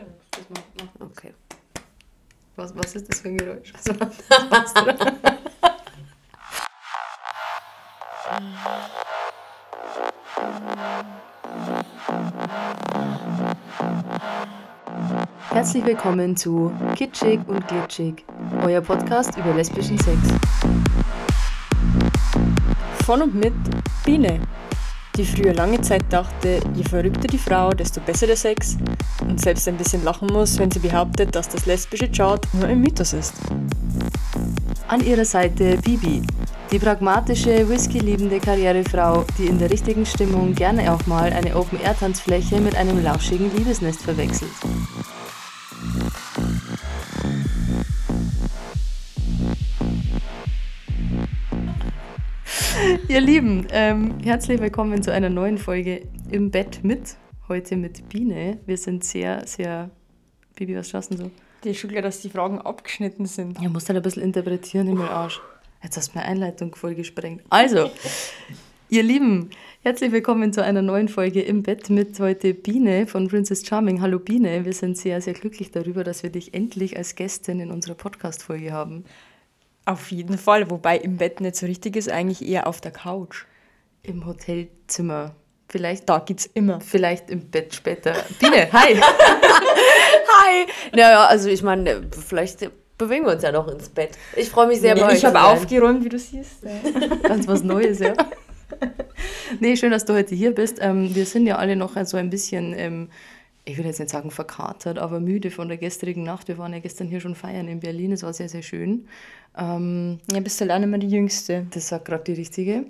stimmt. Das macht, macht Okay. Was, was ist das für ein Geräusch? Herzlich willkommen zu Kitschig und Glitschig, euer Podcast über lesbischen Sex. Von und mit Biene, die früher lange Zeit dachte, je verrückter die Frau, desto besser der Sex und selbst ein bisschen lachen muss, wenn sie behauptet, dass das lesbische Chart nur ein Mythos ist. An ihrer Seite Bibi, die pragmatische, whisky-liebende Karrierefrau, die in der richtigen Stimmung gerne auch mal eine Open-Air-Tanzfläche mit einem lauschigen Liebesnest verwechselt. Ihr Lieben, ähm, herzlich willkommen zu einer neuen Folge im Bett mit. Heute mit Biene. Wir sind sehr, sehr. Bibi, was schaust du so? Die klar, dass die Fragen abgeschnitten sind. Ja, musst halt ein bisschen interpretieren, Himmel Arsch. Jetzt hast du meine Einleitung voll gesprengt. Also, ihr Lieben, herzlich willkommen zu einer neuen Folge im Bett mit heute Biene von Princess Charming. Hallo Biene, wir sind sehr, sehr glücklich darüber, dass wir dich endlich als Gästin in unserer Podcast-Folge haben. Auf jeden Fall, wobei im Bett nicht so richtig ist, eigentlich eher auf der Couch. Im Hotelzimmer. Vielleicht, Da geht's immer. vielleicht im Bett später. Biene, hi! Hi! Naja, also ich meine, vielleicht bewegen wir uns ja noch ins Bett. Ich freue mich sehr bei euch ich habe aufgeräumt, wie du siehst. Ganz was Neues, ja. Nee, schön, dass du heute hier bist. Ähm, wir sind ja alle noch so ein bisschen, ähm, ich will jetzt nicht sagen verkatert, aber müde von der gestrigen Nacht. Wir waren ja gestern hier schon feiern in Berlin. Es war sehr, sehr schön. Ähm, Ja, bist du alleine mal die Jüngste. das sagt gerade die Richtige.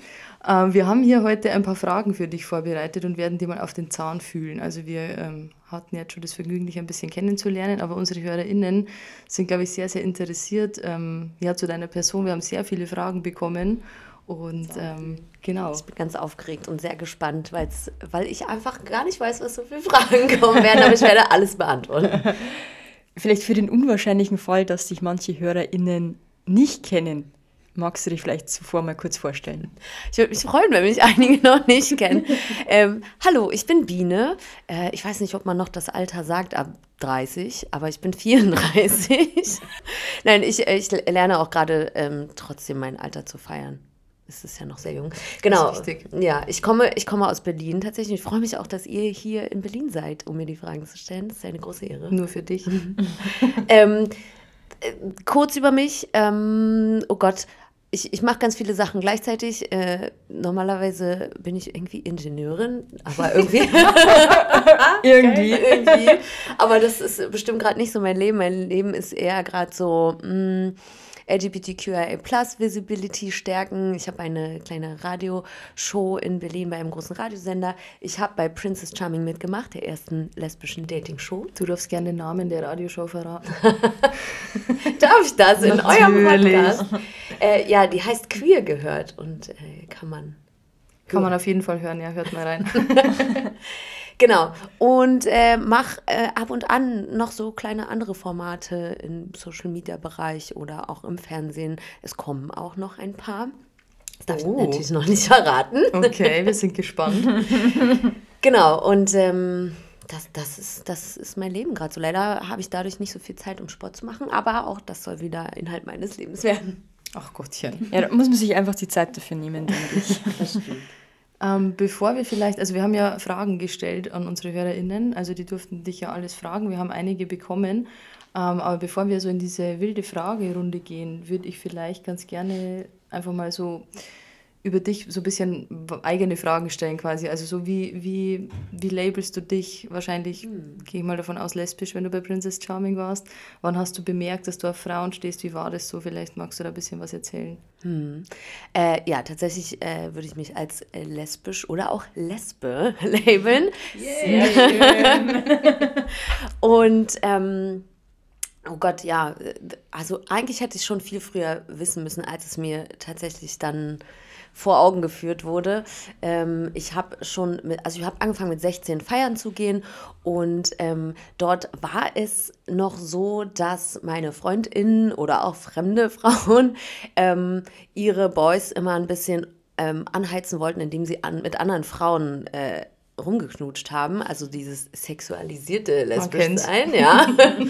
Ähm, wir haben hier heute ein paar Fragen für dich vorbereitet und werden die mal auf den Zahn fühlen. Also wir ähm, hatten jetzt schon das Vergnügen, dich ein bisschen kennenzulernen, aber unsere HörerInnen sind, glaube ich, sehr, sehr interessiert ähm, ja, zu deiner Person. Wir haben sehr viele Fragen bekommen und ähm, genau. Ich bin ganz aufgeregt und sehr gespannt, weil's, weil ich einfach gar nicht weiß, was so viele Fragen kommen werden, aber ich werde alles beantworten. Vielleicht für den unwahrscheinlichen Fall, dass dich manche HörerInnen nicht kennen, magst du dich vielleicht zuvor mal kurz vorstellen? Ich würde mich freuen, wenn mich einige noch nicht kennen. ähm, hallo, ich bin Biene. Äh, ich weiß nicht, ob man noch das Alter sagt ab 30, aber ich bin 34. Nein, ich, äh, ich lerne auch gerade ähm, trotzdem mein Alter zu feiern. Es ist ja noch sehr jung. Genau. Ja, ich komme, ich komme aus Berlin tatsächlich. Ich freue mich auch, dass ihr hier in Berlin seid, um mir die Fragen zu stellen. Das ist eine große Ehre. Nur für dich. Ähm, äh, kurz über mich. Ähm, oh Gott, ich, ich mache ganz viele Sachen gleichzeitig. Äh, normalerweise bin ich irgendwie Ingenieurin, aber irgendwie. irgendwie. irgendwie. Aber das ist bestimmt gerade nicht so mein Leben. Mein Leben ist eher gerade so. Mh, LGBTQIA Plus Visibility stärken. Ich habe eine kleine Radioshow in Berlin bei einem großen Radiosender. Ich habe bei Princess Charming mitgemacht, der ersten lesbischen Dating-Show. Du darfst gerne den Namen der Radioshow verraten. Darf ich das in eurem. Podcast? Äh, ja, die heißt Queer gehört und äh, kann man. Kann man auf jeden Fall hören, ja, hört mal rein. Genau. Und äh, mach äh, ab und an noch so kleine andere Formate im Social Media Bereich oder auch im Fernsehen. Es kommen auch noch ein paar. Das darf Oh. ich natürlich noch nicht verraten. Okay, wir sind gespannt. Genau. Und ähm, das, das, ist, das ist mein Leben gerade so. Leider habe ich dadurch nicht so viel Zeit, um Sport zu machen, aber auch das soll wieder Inhalt meines Lebens werden. Ach Gottchen. Ja, da muss man sich einfach die Zeit dafür nehmen, denke ich. Ähm, bevor wir vielleicht, also wir haben ja Fragen gestellt an unsere HörerInnen, also die durften dich ja alles fragen, wir haben einige bekommen. Ähm, aber bevor wir so in diese wilde Fragerunde gehen, würde ich vielleicht ganz gerne einfach mal so über dich so ein bisschen eigene Fragen stellen quasi. Also so wie, wie, wie labelst du dich? Wahrscheinlich gehe ich mal davon aus, lesbisch, wenn du bei Princess Charming warst. Wann hast du bemerkt, dass du auf Frauen stehst? Wie war das so? Vielleicht magst du da ein bisschen was erzählen. Äh, ja, tatsächlich äh, würde ich mich als äh, lesbisch oder auch Lesbe labeln. Und ähm, oh Gott, ja, äh, also eigentlich hätte ich schon viel früher wissen müssen, als es mir tatsächlich dann vor Augen geführt wurde. Ähm, ich habe schon, mit, also ich habe angefangen mit 16 feiern zu gehen und ähm, dort war es noch so, dass meine Freundinnen oder auch fremde Frauen ähm, ihre Boys immer ein bisschen ähm, anheizen wollten, indem sie an, mit anderen Frauen äh, rumgeknutscht haben, also dieses sexualisierte Lesbischsein, ja.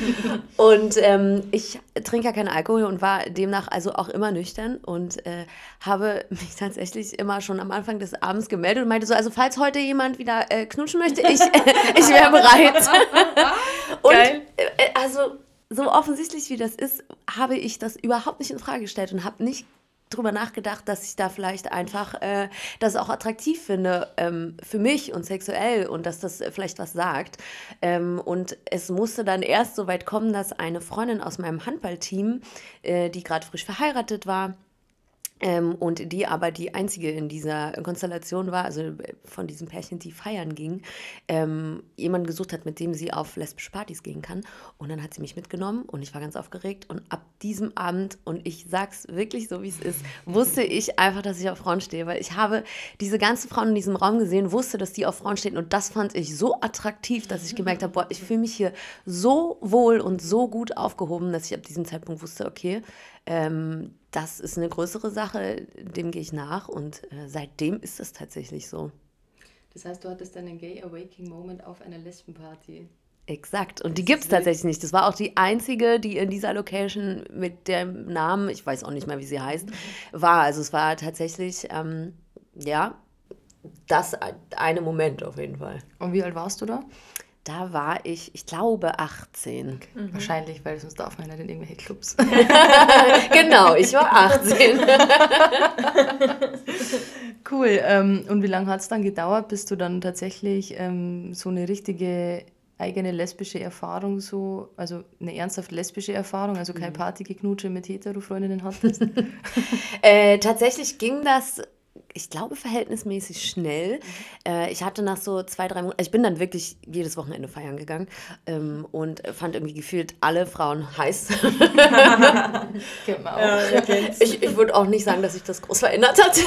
und ähm, ich trinke ja keinen Alkohol und war demnach also auch immer nüchtern und äh, habe mich tatsächlich immer schon am Anfang des Abends gemeldet und meinte so, also falls heute jemand wieder äh, knutschen möchte, ich, ich wäre bereit. und Geil. Äh, also so offensichtlich wie das ist, habe ich das überhaupt nicht in Frage gestellt und habe nicht drüber nachgedacht, dass ich da vielleicht einfach äh, das auch attraktiv finde ähm, für mich und sexuell und dass das vielleicht was sagt. Ähm, und es musste dann erst so weit kommen, dass eine Freundin aus meinem Handballteam, äh, die gerade frisch verheiratet war, ähm, und die aber die einzige in dieser Konstellation war, also von diesem Pärchen, die feiern ging, ähm, jemanden gesucht hat, mit dem sie auf lesbische Partys gehen kann. Und dann hat sie mich mitgenommen und ich war ganz aufgeregt. Und ab diesem Abend, und ich sag's wirklich so, wie es ist, wusste ich einfach, dass ich auf Frauen stehe, weil ich habe diese ganzen Frauen in diesem Raum gesehen, wusste, dass die auf Frauen stehen. Und das fand ich so attraktiv, dass ich gemerkt habe, boah, ich fühle mich hier so wohl und so gut aufgehoben, dass ich ab diesem Zeitpunkt wusste, okay, ähm, das ist eine größere Sache, dem gehe ich nach und äh, seitdem ist es tatsächlich so. Das heißt, du hattest dann einen Gay Awakening Moment auf einer Lesbenparty. Exakt. Und die gibt es tatsächlich nicht. Das war auch die einzige, die in dieser Location mit dem Namen, ich weiß auch nicht mehr, wie sie heißt, war. Also es war tatsächlich, ähm, ja, das eine Moment auf jeden Fall. Und wie alt warst du da? Da war ich, ich glaube, 18. Mhm. Wahrscheinlich, weil sonst darf man nicht in irgendwelche Clubs. genau, ich war 18. cool. Ähm, und wie lange hat es dann gedauert, bis du dann tatsächlich ähm, so eine richtige eigene lesbische Erfahrung so, also eine ernsthaft lesbische Erfahrung, also kein mhm. Partygeknutsche mit Hetero-Freundinnen hattest? äh, tatsächlich ging das ich glaube, verhältnismäßig schnell. Mhm. Äh, ich hatte nach so zwei, drei Monaten, ich bin dann wirklich jedes Wochenende feiern gegangen ähm, und fand irgendwie gefühlt alle Frauen heiß. genau. Ich ich würde auch nicht sagen, dass sich das groß verändert hat.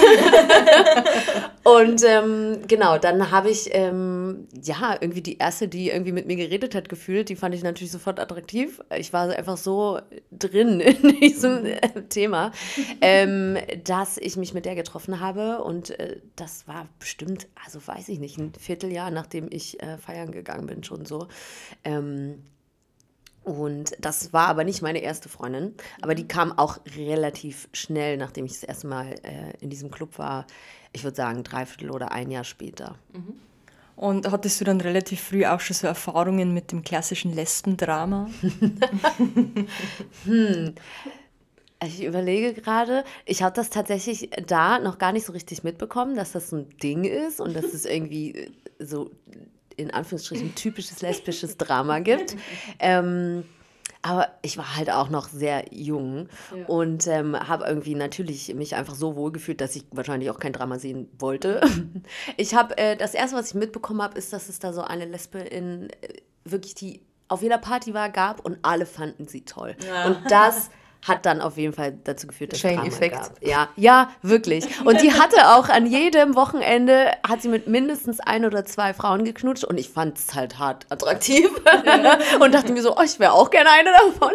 und ähm, genau, dann habe ich ähm, ja irgendwie die erste, die irgendwie mit mir geredet hat, gefühlt, die fand ich natürlich sofort attraktiv. Ich war einfach so drin in diesem äh, Thema, ähm, dass ich mich mit der getroffen habe und äh, das war bestimmt, also weiß ich nicht, ein Vierteljahr, nachdem ich äh, feiern gegangen bin, schon so. Ähm, und das war aber nicht meine erste Freundin, aber die kam auch relativ schnell, nachdem ich das erste Mal äh, in diesem Club war. Ich würde sagen, dreiviertel oder ein Jahr später. Mhm. Und hattest du dann relativ früh auch schon so Erfahrungen mit dem klassischen Lesbendrama? hm. Ich überlege gerade, ich habe das tatsächlich da noch gar nicht so richtig mitbekommen, dass das ein Ding ist und dass es irgendwie äh, so in Anführungsstrichen typisches lesbisches Drama gibt. Ähm, aber ich war halt auch noch sehr jung ja. und ähm, habe irgendwie natürlich mich einfach so wohl gefühlt, dass ich wahrscheinlich auch kein Drama sehen wollte. Ich habe äh, das erste, was ich mitbekommen habe, ist, dass es da so eine Lesbe in äh, wirklich die auf jeder Party war, gab und alle fanden sie toll. Ja. Und das hat dann auf jeden Fall dazu geführt, dass Chain es Effekt. gab. Ja, ja, wirklich. Und die hatte auch an jedem Wochenende, hat sie mit mindestens ein oder zwei Frauen geknutscht und ich fand es halt hart attraktiv ja. und dachte mir so, oh, ich wäre auch gerne eine davon.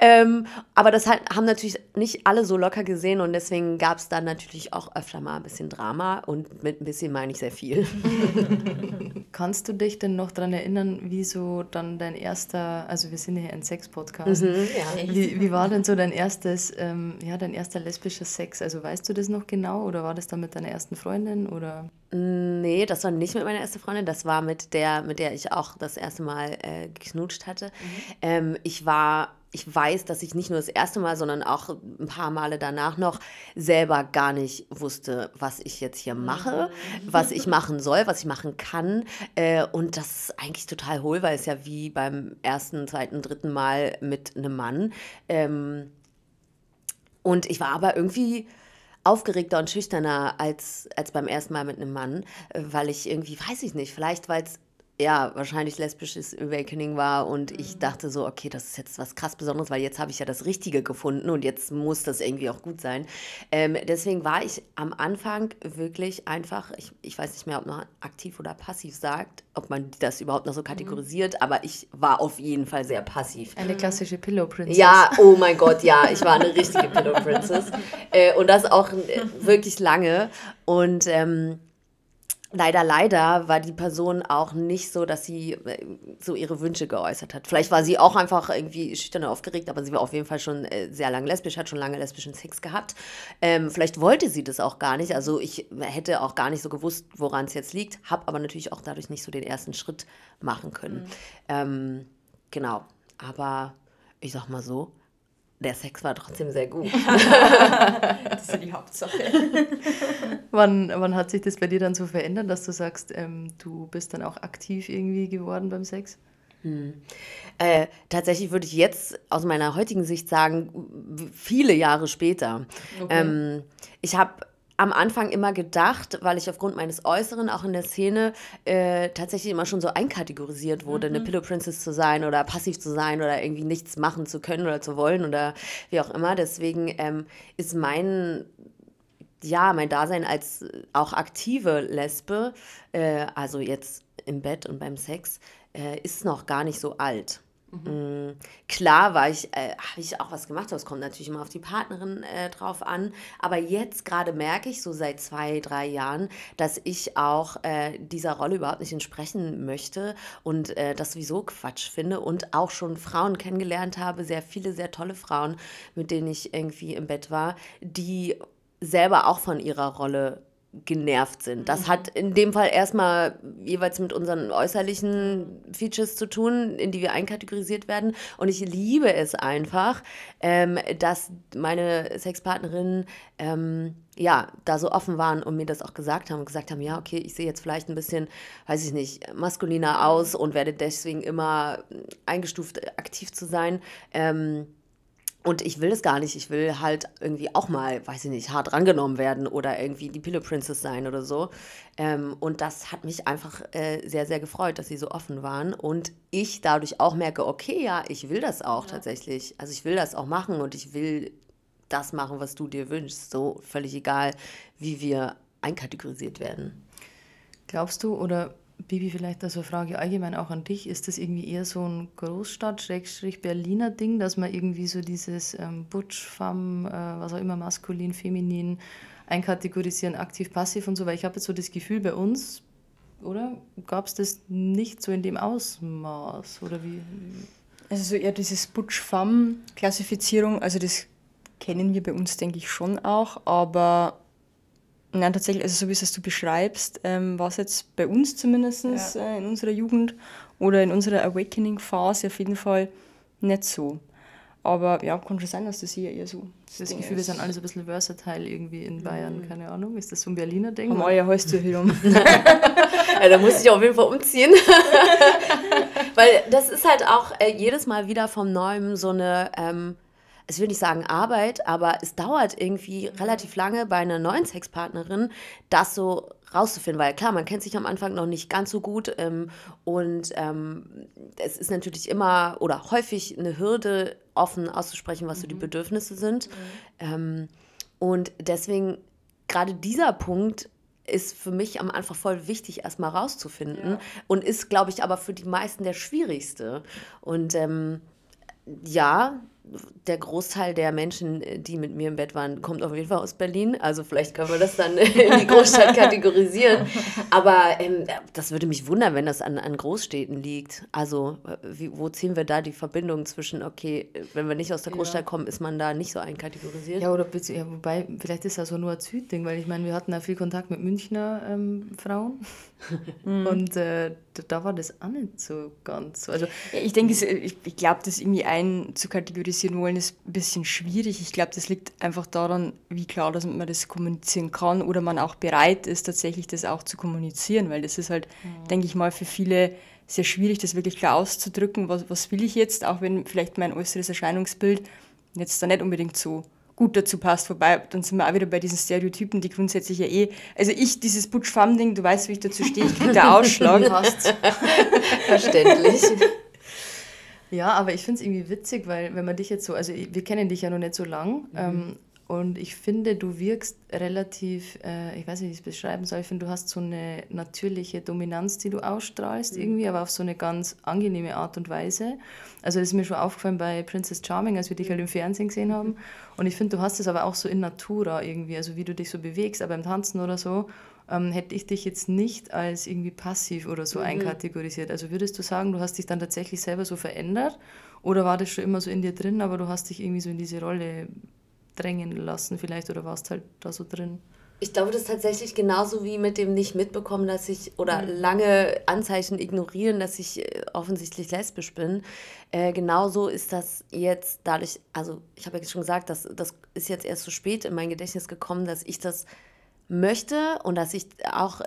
Ähm, aber das halt, haben natürlich nicht alle so locker gesehen und deswegen gab es dann natürlich auch öfter mal ein bisschen Drama und mit ein bisschen meine ich sehr viel. Kannst du dich denn noch daran erinnern, wie so dann dein erster, also wir sind hier ein Sex-Podcast, mhm, ja. wie, wie war denn so dein dein erstes, ähm, ja, dein erster lesbischer Sex? Also weißt du das noch genau oder war das dann mit deiner ersten Freundin oder? Nee, das war nicht mit meiner ersten Freundin, das war mit der, mit der ich auch das erste Mal äh, geknutscht hatte. Mhm. Ähm, ich war ich weiß, dass ich nicht nur das erste Mal, sondern auch ein paar Male danach noch selber gar nicht wusste, was ich jetzt hier mache, mhm. was ich machen soll, was ich machen kann. Äh, und das ist eigentlich total hohl, weil es ja wie beim ersten, zweiten, dritten Mal mit einem Mann. Ähm, und ich war aber irgendwie aufgeregter und schüchterner als, als beim ersten Mal mit einem Mann, äh, weil ich irgendwie, weiß ich nicht, vielleicht weil es ja, wahrscheinlich lesbisches Awakening war und ich mhm. dachte so, okay, das ist jetzt was krass Besonderes, weil jetzt habe ich ja das Richtige gefunden und jetzt muss das irgendwie auch gut sein. Ähm, deswegen war ich am Anfang wirklich einfach, ich, ich weiß nicht mehr, ob man aktiv oder passiv sagt, ob man das überhaupt noch so mhm. kategorisiert, mhm. aber ich war auf jeden Fall sehr passiv. Eine klassische Pillow Princess. Ja, oh mein Gott, ja, ich war eine richtige Pillow Princess äh, und das auch äh, wirklich lange und ähm, leider, leider war die Person auch nicht so, dass sie äh, so ihre Wünsche geäußert hat. Vielleicht war sie auch einfach irgendwie schüchtern und aufgeregt, aber sie war auf jeden Fall schon äh, sehr lange lesbisch, hat schon lange lesbischen Sex gehabt. Ähm, vielleicht wollte sie das auch gar nicht. Also ich hätte auch gar nicht so gewusst, woran es jetzt liegt, habe aber natürlich auch dadurch nicht so den ersten Schritt machen können. Mhm. Ähm, genau. Aber ich sag mal so, der Sex war trotzdem sehr gut. das ist ja die Hauptsache. wann, wann hat sich das bei dir dann so verändert, dass du sagst, ähm, du bist dann auch aktiv irgendwie geworden beim Sex? Hm. Äh, tatsächlich würde ich jetzt aus meiner heutigen Sicht sagen, viele Jahre später. Okay. Ähm, ich habe am Anfang immer gedacht, weil ich aufgrund meines Äußeren auch in der Szene äh, tatsächlich immer schon so einkategorisiert wurde, mhm. eine Pillow Princess zu sein oder passiv zu sein oder irgendwie nichts machen zu können oder zu wollen oder wie auch immer. Deswegen ähm, ist mein ja, mein Dasein als auch aktive Lesbe, äh, also jetzt im Bett und beim Sex, äh, ist noch gar nicht so alt. Mhm. Mm, klar war ich, äh, habe ich auch was gemacht, das kommt natürlich immer auf die Partnerin äh, drauf an. Aber jetzt gerade merke ich so seit zwei, drei Jahren, dass ich auch äh, dieser Rolle überhaupt nicht entsprechen möchte und äh, das sowieso Quatsch finde und auch schon Frauen kennengelernt habe, sehr viele, sehr tolle Frauen, mit denen ich irgendwie im Bett war, die selber auch von ihrer Rolle genervt sind. Das mhm. hat in dem Fall erstmal jeweils mit unseren äußerlichen Features zu tun, in die wir einkategorisiert werden. Und ich liebe es einfach, ähm, dass meine Sexpartnerinnen ähm, ja, da so offen waren und mir das auch gesagt haben und gesagt haben, ja, okay, ich sehe jetzt vielleicht ein bisschen, weiß ich nicht, maskuliner aus und werde deswegen immer eingestuft, aktiv zu sein. Ähm, und ich will das gar nicht. Ich will halt irgendwie auch mal, weiß ich nicht, hart rangenommen werden oder irgendwie die Pillow Princess sein oder so. Ähm, und das hat mich einfach äh, sehr, sehr gefreut, dass sie so offen waren. Und ich dadurch auch merke, okay, ja, ich will das auch ja. tatsächlich. Also ich will das auch machen und ich will das machen, was du dir wünschst. So völlig egal, wie wir einkategorisiert werden. Glaubst du oder Bibi, vielleicht also eine Frage allgemein auch an dich. Ist das irgendwie eher so ein Großstadt-Berliner Ding, dass man irgendwie so dieses ähm, Butch, Femme, äh, was auch immer, maskulin, feminin einkategorisieren, aktiv, passiv und so? Weil ich habe jetzt so das Gefühl, bei uns, oder? Gab es das nicht so in dem Ausmaß? Oder wie? Also so eher dieses Butch-Femme-Klassifizierung, also das kennen wir bei uns, denke ich, schon auch, aber Nein, tatsächlich, also so wie es du beschreibst, ähm, war es jetzt bei uns zumindest ja. äh, in unserer Jugend oder in unserer Awakening-Phase auf jeden Fall nicht so. Aber ja, kann schon sein, dass das hier eher so. Das, das Gefühl, ist. wir sind alle so ein bisschen versatile irgendwie in Bayern, mhm. keine Ahnung. Ist das so ein Berliner Ding? Haben alle Häuschen ja, da muss ich auf jeden Fall umziehen. Weil das ist halt auch äh, jedes Mal wieder vom Neuem so eine. Ähm, ich will nicht sagen Arbeit, aber es dauert irgendwie mhm. relativ lange bei einer neuen Sexpartnerin, das so rauszufinden, weil klar, man kennt sich am Anfang noch nicht ganz so gut ähm, und ähm, es ist natürlich immer oder häufig eine Hürde, offen auszusprechen, was mhm. so die mhm. Bedürfnisse sind. Mhm. Ähm, und deswegen gerade dieser Punkt ist für mich am Anfang voll wichtig, erstmal rauszufinden ja. und ist, glaube ich, aber für die meisten der schwierigste. Und ähm, ja, der Großteil der Menschen, die mit mir im Bett waren, kommt auf jeden Fall aus Berlin. Also vielleicht können wir das dann in die Großstadt kategorisieren. Aber ähm, das würde mich wundern, wenn das an, an Großstädten liegt. Also wie, wo ziehen wir da die Verbindung zwischen, okay, wenn wir nicht aus der Großstadt ja. kommen, ist man da nicht so einkategorisiert? Ja, oder ja, wobei, vielleicht ist das so nur ein Südding, weil ich meine, wir hatten ja viel Kontakt mit Münchner ähm, Frauen. Und äh, da war das auch nicht so ganz so. Also, ich denke, ich, ich glaube, das irgendwie einzukategorisieren wollen, ist ein bisschen schwierig. Ich glaube, das liegt einfach daran, wie klar dass man das kommunizieren kann oder man auch bereit ist, tatsächlich das auch zu kommunizieren, weil das ist halt, mhm. denke ich mal, für viele sehr schwierig, das wirklich klar auszudrücken, was, was will ich jetzt, auch wenn vielleicht mein äußeres Erscheinungsbild jetzt da nicht unbedingt so gut dazu passt. Wobei, dann sind wir auch wieder bei diesen Stereotypen, die grundsätzlich ja eh. Also ich, dieses butch fam ding du weißt, wie ich dazu stehe, ich kriege da Ausschlag. Verständlich. Ja, aber ich finde es irgendwie witzig, weil wenn man dich jetzt so, also wir kennen dich ja noch nicht so lang, mhm. ähm, und ich finde, du wirkst relativ, äh, ich weiß nicht, wie ich es beschreiben soll, ich finde, du hast so eine natürliche Dominanz, die du ausstrahlst mhm. irgendwie, aber auf so eine ganz angenehme Art und Weise. Also das ist mir schon aufgefallen bei Princess Charming, als wir dich halt im Fernsehen gesehen haben. Und ich finde, du hast es aber auch so in Natura irgendwie, also wie du dich so bewegst, aber im Tanzen oder so. Ähm, hätte ich dich jetzt nicht als irgendwie passiv oder so mhm. einkategorisiert. Also würdest du sagen, du hast dich dann tatsächlich selber so verändert oder war das schon immer so in dir drin, aber du hast dich irgendwie so in diese Rolle drängen lassen vielleicht oder warst halt da so drin? Ich glaube, das ist tatsächlich genauso wie mit dem nicht mitbekommen, dass ich oder mhm. lange Anzeichen ignorieren, dass ich äh, offensichtlich lesbisch bin. Äh, genauso ist das jetzt dadurch, also ich habe ja schon gesagt, dass, das ist jetzt erst so spät in mein Gedächtnis gekommen, dass ich das möchte und dass ich auch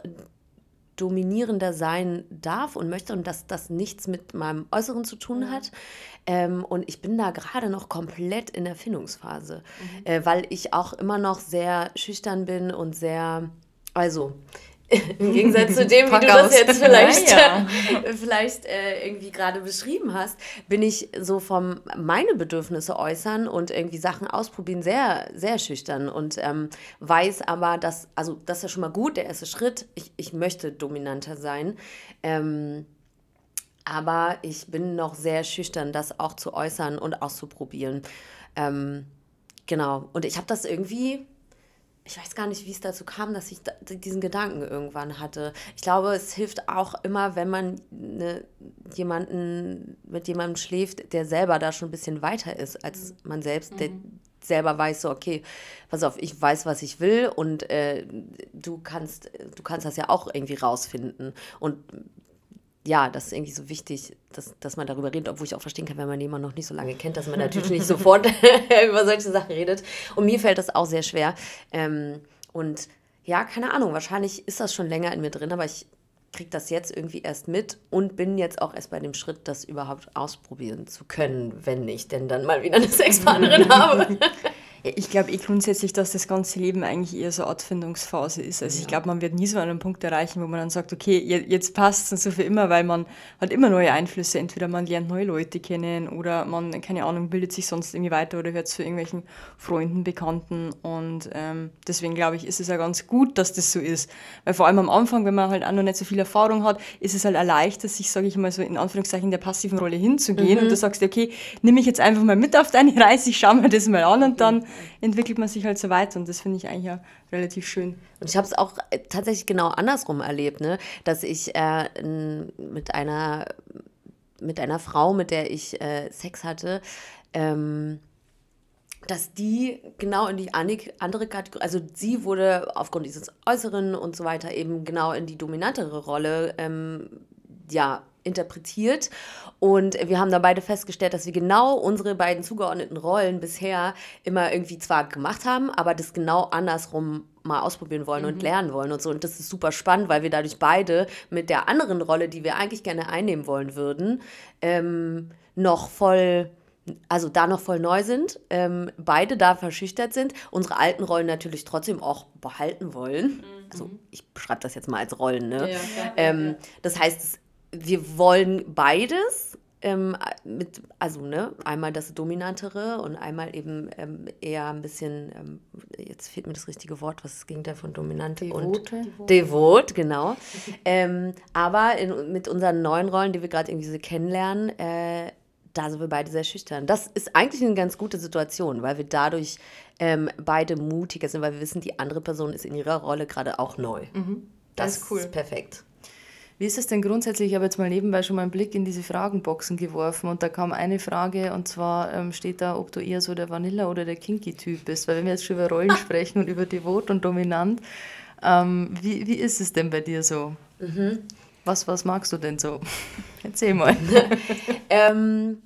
dominierender sein darf und möchte und dass das nichts mit meinem Äußeren zu tun mhm. hat. Ähm, und ich bin da gerade noch komplett in der Findungsphase, mhm. äh, weil ich auch immer noch sehr schüchtern bin und sehr, also im Gegensatz zu dem, wie du das jetzt vielleicht, ja. vielleicht äh, irgendwie gerade beschrieben hast, bin ich so vom meine Bedürfnisse äußern und irgendwie Sachen ausprobieren sehr, sehr schüchtern und ähm, weiß aber, dass, also das ist ja schon mal gut, der erste Schritt, ich, ich möchte dominanter sein. Ähm, aber ich bin noch sehr schüchtern, das auch zu äußern und auszuprobieren. Ähm, genau. Und ich habe das irgendwie ich weiß gar nicht, wie es dazu kam, dass ich da, diesen Gedanken irgendwann hatte. Ich glaube, es hilft auch immer, wenn man ne, jemanden mit jemandem schläft, der selber da schon ein bisschen weiter ist als mhm. man selbst, mhm. der selber weiß so, okay, pass auf, ich weiß, was ich will und äh, du kannst, du kannst das ja auch irgendwie rausfinden. Und ja, das ist irgendwie so wichtig, dass, dass man darüber redet, obwohl ich auch verstehen kann, wenn man jemanden noch nicht so lange kennt, dass man natürlich nicht sofort über solche Sachen redet. Und mir fällt das auch sehr schwer. Ähm, und ja, keine Ahnung, wahrscheinlich ist das schon länger in mir drin, aber ich kriege das jetzt irgendwie erst mit und bin jetzt auch erst bei dem Schritt, das überhaupt ausprobieren zu können, wenn ich denn dann mal wieder eine Sexpartnerin habe. Ich glaube eh grundsätzlich, dass das ganze Leben eigentlich eher so eine Art Findungsphase ist. Also ja. ich glaube, man wird nie so einen Punkt erreichen, wo man dann sagt, okay, jetzt passt es so für immer, weil man hat immer neue Einflüsse. Entweder man lernt neue Leute kennen oder man, keine Ahnung, bildet sich sonst irgendwie weiter oder hört zu irgendwelchen Freunden, Bekannten. Und ähm, deswegen glaube ich, ist es ja ganz gut, dass das so ist. Weil vor allem am Anfang, wenn man halt auch noch nicht so viel Erfahrung hat, ist es halt erleichtert, sich, sage ich mal so in Anführungszeichen, der passiven Rolle hinzugehen. Mhm. Und du sagst, okay, nimm mich jetzt einfach mal mit auf deine Reise, ich schaue mir das mal an und dann entwickelt man sich halt so weiter und das finde ich eigentlich ja relativ schön. Und ich habe es auch äh, tatsächlich genau andersrum erlebt, ne? dass ich äh, mit einer mit einer Frau, mit der ich äh, Sex hatte, ähm, dass die genau in die andere Kategorie, also sie wurde aufgrund dieses Äußeren und so weiter eben genau in die dominantere Rolle ähm, ja, interpretiert. Und wir haben da beide festgestellt, dass wir genau unsere beiden zugeordneten Rollen bisher immer irgendwie zwar gemacht haben, aber das genau andersrum mal ausprobieren wollen mhm. und lernen wollen und so. Und das ist super spannend, weil wir dadurch beide mit der anderen Rolle, die wir eigentlich gerne einnehmen wollen würden, ähm, noch voll also da noch voll neu sind, ähm, beide da verschüchtert sind, unsere alten Rollen natürlich trotzdem auch behalten wollen. Mhm. Also ich beschreibe das jetzt mal als Rollen. Ne? Ja, ähm, das heißt, wir wollen beides. Ähm, mit, also ne, einmal das Dominantere und einmal eben ähm, eher ein bisschen, ähm, jetzt fehlt mir das richtige Wort, was ist das Gegenteil von dominant Devote. und devot, genau. Ähm, aber in, mit unseren neuen Rollen, die wir gerade irgendwie so kennenlernen, äh, da sind wir beide sehr schüchtern. Das ist eigentlich eine ganz gute Situation, weil wir dadurch ähm, beide mutiger sind, weil wir wissen, die andere Person ist in ihrer Rolle gerade auch neu. Mhm. Das, das ist cool. perfekt. Wie ist es denn grundsätzlich? Ich habe jetzt mal nebenbei schon mal einen Blick in diese Fragenboxen geworfen und da kam eine Frage und zwar ähm, steht da, ob du eher so der Vanilla- oder der Kinky-Typ bist. Weil wenn wir jetzt schon über Rollen sprechen und über Devot und Dominant, ähm, wie, wie ist es denn bei dir so? Mhm. Was, was magst du denn so? Erzähl mal. ähm,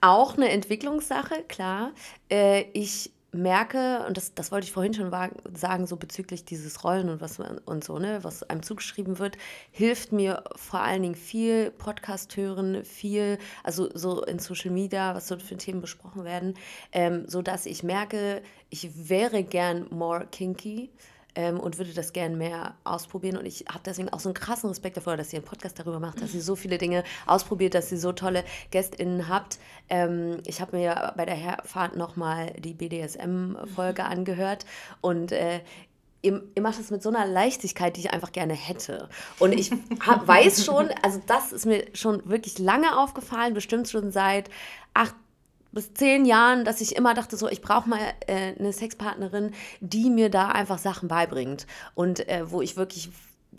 auch eine Entwicklungssache, klar. Äh, ich merke, und das, das wollte ich vorhin schon sagen, so bezüglich dieses Rollen und was und so, ne, was einem zugeschrieben wird, hilft mir vor allen Dingen viel Podcast hören, viel, also so in Social Media, was so für Themen besprochen werden, ähm, so ich merke, ich wäre gern more kinky ähm, und würde das gerne mehr ausprobieren. Und ich habe deswegen auch so einen krassen Respekt davor, dass ihr einen Podcast darüber macht, dass ihr so viele Dinge ausprobiert, dass ihr so tolle GästInnen habt. Ähm, ich habe mir bei der Herfahrt nochmal die BDSM-Folge mhm. angehört und äh, ihr, ihr, macht das mit so einer Leichtigkeit, die ich einfach gerne hätte. Und ich hab, weiß schon, also das ist mir schon wirklich lange aufgefallen, bestimmt schon seit acht bis zehn Jahren, dass ich immer dachte, so, ich brauche mal äh, eine Sexpartnerin, die mir da einfach Sachen beibringt. Und äh, wo ich wirklich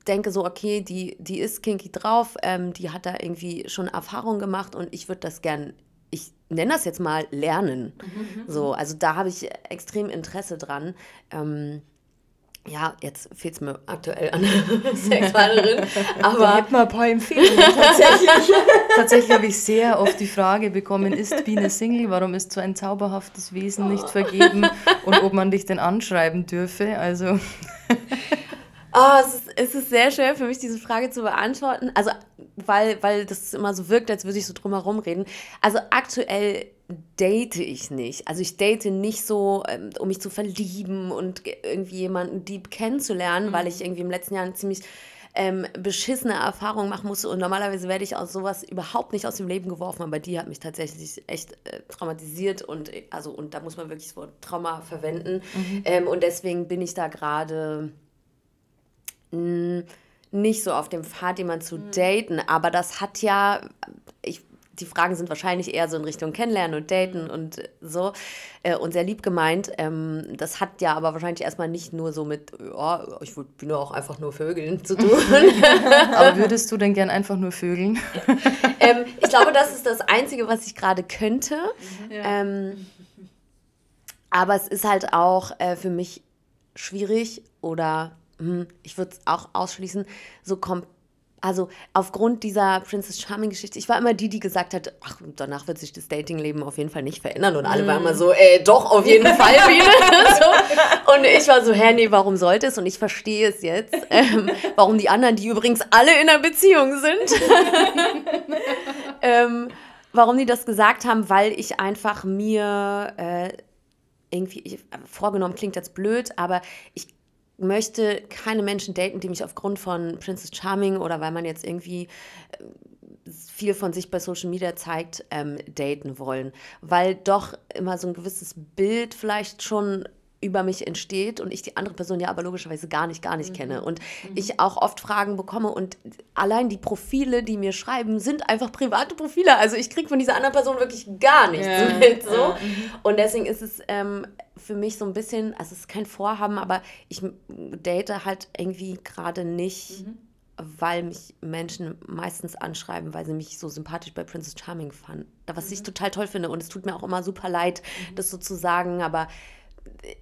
denke, so, okay, die, die ist kinky drauf, ähm, die hat da irgendwie schon Erfahrung gemacht und ich würde das gern, ich nenne das jetzt mal lernen. Mhm. So, also da habe ich extrem Interesse dran. Ähm, ja, jetzt fehlt es mir aktuell an Sexpartnerin, aber... Da hätten wir ein paar Empfehlungen tatsächlich. tatsächlich habe ich sehr oft die Frage bekommen, ist Biene Single? Warum ist so ein zauberhaftes Wesen nicht vergeben? Und ob man dich denn anschreiben dürfe, also... Oh, es, ist, es ist sehr schwer für mich, diese Frage zu beantworten. Also, weil, weil das immer so wirkt, als würde ich so drumherum reden. Also aktuell date ich nicht. Also ich date nicht so, ähm, um mich zu verlieben und irgendwie jemanden deep kennenzulernen, mhm. weil ich irgendwie im letzten Jahr eine ziemlich ähm, beschissene Erfahrung machen musste. Und normalerweise werde ich aus sowas überhaupt nicht aus dem Leben geworfen, aber die hat mich tatsächlich echt äh, traumatisiert und also und da muss man wirklich das Wort Trauma verwenden. Mhm. Ähm, und deswegen bin ich da gerade nicht so auf dem Pfad, jemanden zu mhm. daten. Aber das hat ja, ich die Fragen sind wahrscheinlich eher so in Richtung Kennenlernen und Daten mhm. und so äh, und sehr lieb gemeint. Ähm, das hat ja aber wahrscheinlich erstmal nicht nur so mit, ja, ich bin ja auch einfach nur Vögeln zu tun. aber würdest du denn gern einfach nur Vögeln? ähm, ich glaube, das ist das Einzige, was ich gerade könnte. Mhm. Ja. Ähm, aber es ist halt auch äh, für mich schwierig oder ich würde es auch ausschließen, so komplett also aufgrund dieser Princess Charming-Geschichte, ich war immer die, die gesagt hat, ach, danach wird sich das Datingleben auf jeden Fall nicht verändern. Und alle mm. waren immer so, ey, doch, auf jeden Fall so. Und ich war so, hä, nee, warum sollte es? Und ich verstehe es jetzt, ähm, warum die anderen, die übrigens alle in einer Beziehung sind, ähm, warum die das gesagt haben, weil ich einfach mir äh, irgendwie, ich, vorgenommen klingt jetzt blöd, aber ich möchte keine Menschen daten, die mich aufgrund von Princess Charming oder weil man jetzt irgendwie äh, viel von sich bei Social Media zeigt, ähm, daten wollen. Weil doch immer so ein gewisses Bild vielleicht schon über mich entsteht und ich die andere Person ja aber logischerweise gar nicht, gar nicht mhm. kenne. Und mhm. ich auch oft Fragen bekomme und allein die Profile, die mir schreiben, sind einfach private Profile. Also ich kriege von dieser anderen Person wirklich gar nichts ja. mit. So. Ja. Mhm. Und deswegen ist es ähm, für mich so ein bisschen, also es ist kein Vorhaben, aber ich date halt irgendwie gerade nicht. Mhm weil mich Menschen meistens anschreiben, weil sie mich so sympathisch bei Princess Charming fanden. Was mhm. ich total toll finde. Und es tut mir auch immer super leid, mhm. das so zu sagen, aber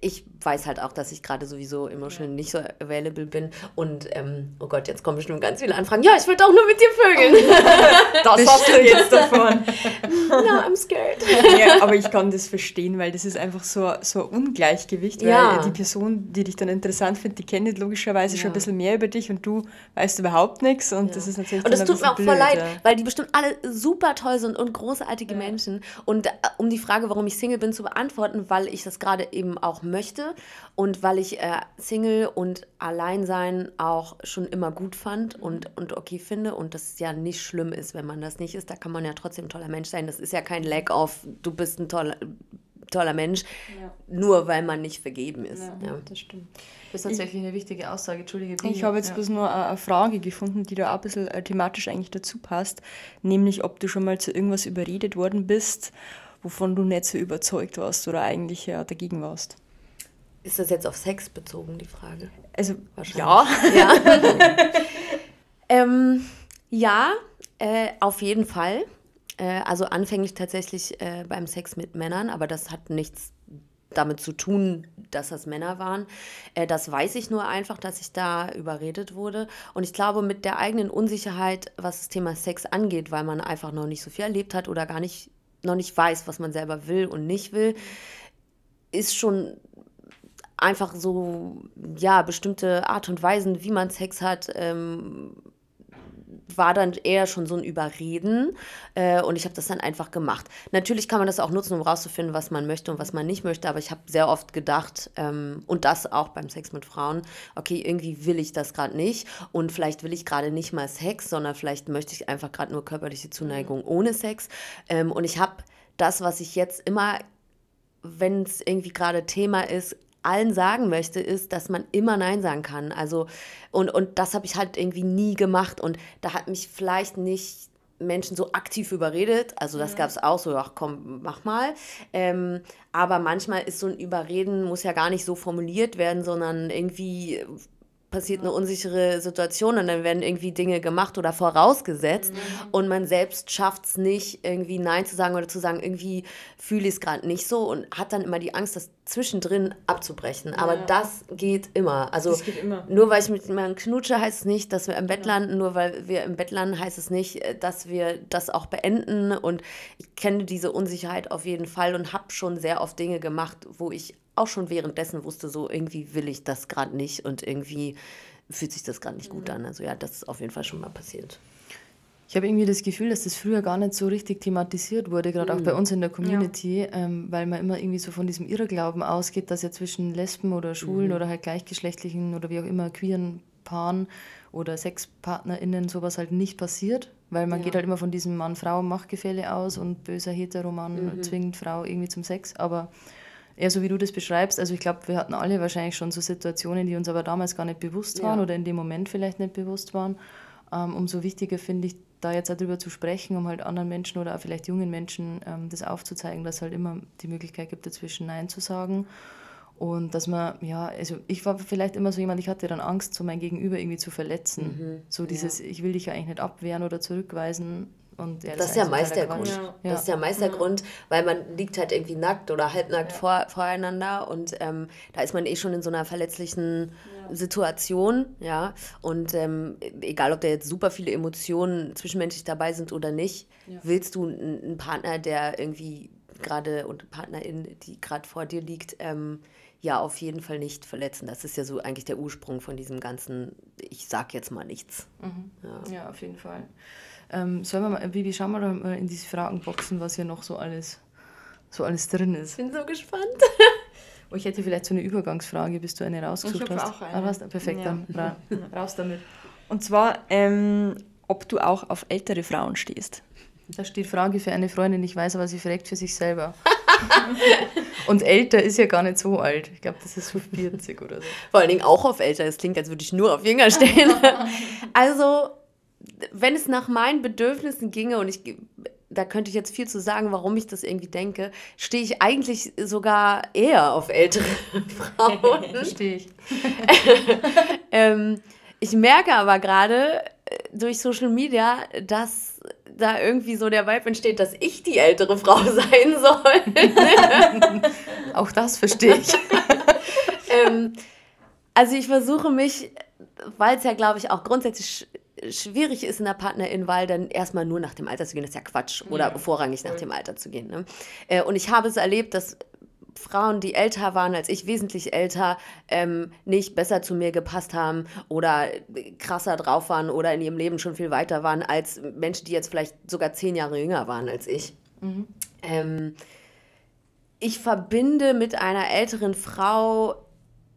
ich weiß halt auch, dass ich gerade sowieso emotional nicht so available bin. Und ähm, oh Gott, jetzt kommen bestimmt ganz viele Anfragen. Ja, ich will auch nur mit dir vögeln. das hast du jetzt davon. no, I'm scared. ja, aber ich kann das verstehen, weil das ist einfach so, so ein Ungleichgewicht, weil ja. die Person, die dich dann interessant findet, die kennt logischerweise ja. schon ein bisschen mehr über dich und du weißt überhaupt nichts. Und das ist natürlich Und das tut mir auch blöd, voll leid, weil die bestimmt alle super toll sind und großartige Menschen. Und äh, um die Frage, warum ich Single bin, zu beantworten, weil ich das gerade eben auch möchte und weil ich äh, Single und Alleinsein auch schon immer gut fand mhm. und, und okay finde und das ja nicht schlimm ist, wenn man das nicht ist. Da kann man ja trotzdem ein toller Mensch sein. Das ist ja kein Lack of, du bist ein toller, toller Mensch, ja. nur weil man nicht vergeben ist. Ja, ja. das stimmt. Das ist tatsächlich ich, eine wichtige Aussage. Entschuldige. Bitte. Ich habe jetzt ja. bloß nur eine Frage gefunden, die da auch ein bisschen äh, thematisch eigentlich dazu passt, nämlich ob du schon mal zu irgendwas überredet worden bist, wovon du nicht so überzeugt warst oder eigentlich ja dagegen warst. Ist das jetzt auf Sex bezogen, die Frage? Also, ja. Ja, ähm, ja äh, auf jeden Fall. Äh, also anfänglich tatsächlich äh, beim Sex mit Männern, aber das hat nichts damit zu tun, dass das Männer waren. Äh, das weiß ich nur einfach, dass ich da überredet wurde. Und ich glaube, mit der eigenen Unsicherheit, was das Thema Sex angeht, weil man einfach noch nicht so viel erlebt hat oder gar nicht, noch nicht weiß, was man selber will und nicht will, ist schon einfach so, ja, bestimmte Art und Weisen, wie man Sex hat, ähm, war dann eher schon so ein Überreden äh, und ich habe das dann einfach gemacht. Natürlich kann man das auch nutzen, um rauszufinden, was man möchte und was man nicht möchte, aber ich habe sehr oft gedacht, ähm, und das auch beim Sex mit Frauen, okay, irgendwie will ich das gerade nicht und vielleicht will ich gerade nicht mal Sex, sondern vielleicht möchte ich einfach gerade nur körperliche Zuneigung ohne Sex. Ähm, und ich habe das, was ich jetzt immer wenn es irgendwie gerade Thema ist, allen sagen möchte, ist, dass man immer Nein sagen kann. Also, und, und das habe ich halt irgendwie nie gemacht. Und da hat mich vielleicht nicht Menschen so aktiv überredet. Also das gab es auch so, ach komm, mach mal. Ähm, aber manchmal ist so ein Überreden, muss ja gar nicht so formuliert werden, sondern irgendwie passiert eine unsichere Situation und dann werden irgendwie Dinge gemacht oder vorausgesetzt mhm. und man selbst schafft es nicht, irgendwie Nein zu sagen oder zu sagen, irgendwie fühle ich es gerade nicht so und hat dann immer die Angst, das zwischendrin abzubrechen. Aber ja. das geht immer. Also geht immer. nur weil ich mit jemandem knutsche, heißt es nicht, dass wir im Bett landen. Nur weil wir im Bett landen, heißt es nicht, dass wir das auch beenden. Und ich kenne diese Unsicherheit auf jeden Fall und habe schon sehr oft Dinge gemacht, wo ich auch schon währenddessen wusste, so irgendwie will ich das gerade nicht und irgendwie fühlt sich das gerade nicht gut mhm. an. Also ja, das ist auf jeden Fall schon mal passiert. Ich habe irgendwie das Gefühl, dass das früher gar nicht so richtig thematisiert wurde, gerade mhm. auch bei mhm. uns in der Community, ja. ähm, weil man immer irgendwie so von diesem Irrglauben ausgeht, dass ja zwischen Lesben oder Schwulen mhm. oder halt gleichgeschlechtlichen oder wie auch immer queeren Paaren oder SexpartnerInnen sowas halt nicht passiert, weil man ja. geht halt immer von diesem Mann-Frau-Machtgefälle aus und böser Heteroman mhm. zwingt Frau irgendwie zum Sex, aber eher so wie du das beschreibst, also ich glaube, wir hatten alle wahrscheinlich schon so Situationen, die uns aber damals gar nicht bewusst waren ja. oder in dem Moment vielleicht nicht bewusst waren. Ähm, umso wichtiger finde ich, da jetzt darüber zu sprechen, um halt anderen Menschen oder auch vielleicht jungen Menschen ähm, das aufzuzeigen, dass es halt immer die Möglichkeit gibt, dazwischen Nein zu sagen. Und dass man, ja, also ich war vielleicht immer so jemand, ich hatte dann Angst, so mein Gegenüber irgendwie zu verletzen. Mhm, so dieses, ja. ich will dich ja eigentlich nicht abwehren oder zurückweisen, und ja, das, das, ist ja meist der Grund. Ja. Das ist ja meist der. Grund, weil man liegt halt irgendwie nackt oder halbnackt vor, voreinander und ähm, da ist man eh schon in so einer verletzlichen Situation, ja. Und ähm, egal, ob da jetzt super viele Emotionen zwischenmenschlich dabei sind oder nicht, willst du einen Partner, der irgendwie gerade und Partnerin, die gerade vor dir liegt, ähm, ja auf jeden Fall nicht verletzen. Das ist ja so eigentlich der Ursprung von diesem ganzen, ich sag jetzt mal nichts. Mhm. Ja. ja, auf jeden Fall. Ähm, sollen wir mal, Bibi, schauen wir doch mal in diese Fragenboxen, was hier noch so alles, so alles drin ist. Ich bin so gespannt. oh, ich hätte vielleicht so eine Übergangsfrage, bis du eine rausgesucht ich hast. Auch eine. Ah, hast, perfekt, ja. dann raus damit. Und zwar, ähm, ob du auch auf ältere Frauen stehst. Da steht Frage für eine Freundin, ich weiß, aber sie fragt für sich selber. Und älter ist ja gar nicht so alt. Ich glaube, das ist so 40 oder so. Vor allen Dingen auch auf älter. Es klingt, als würde ich nur auf jünger stehen. also, wenn es nach meinen Bedürfnissen ginge und ich da könnte ich jetzt viel zu sagen, warum ich das irgendwie denke, stehe ich eigentlich sogar eher auf ältere Frauen. stehe ich. ähm, ich merke aber gerade äh, durch Social Media, dass da irgendwie so der Vibe entsteht, dass ich die ältere Frau sein soll. Auch das verstehe ich. ähm, also ich versuche mich, weil es ja, glaube ich, auch grundsätzlich schwierig ist in der Partnerinwahl, dann erstmal nur nach dem Alter zu gehen, das ist ja Quatsch. Oder ja, vorrangig nach dem Alter zu gehen. Ne? Äh, und ich habe es erlebt, dass Frauen, die älter waren als ich, wesentlich älter, ähm, nicht besser zu mir gepasst haben oder krasser drauf waren oder in ihrem Leben schon viel weiter waren als Menschen, die jetzt vielleicht sogar zehn Jahre jünger waren als ich. Mhm. Ähm, ich verbinde mit einer älteren Frau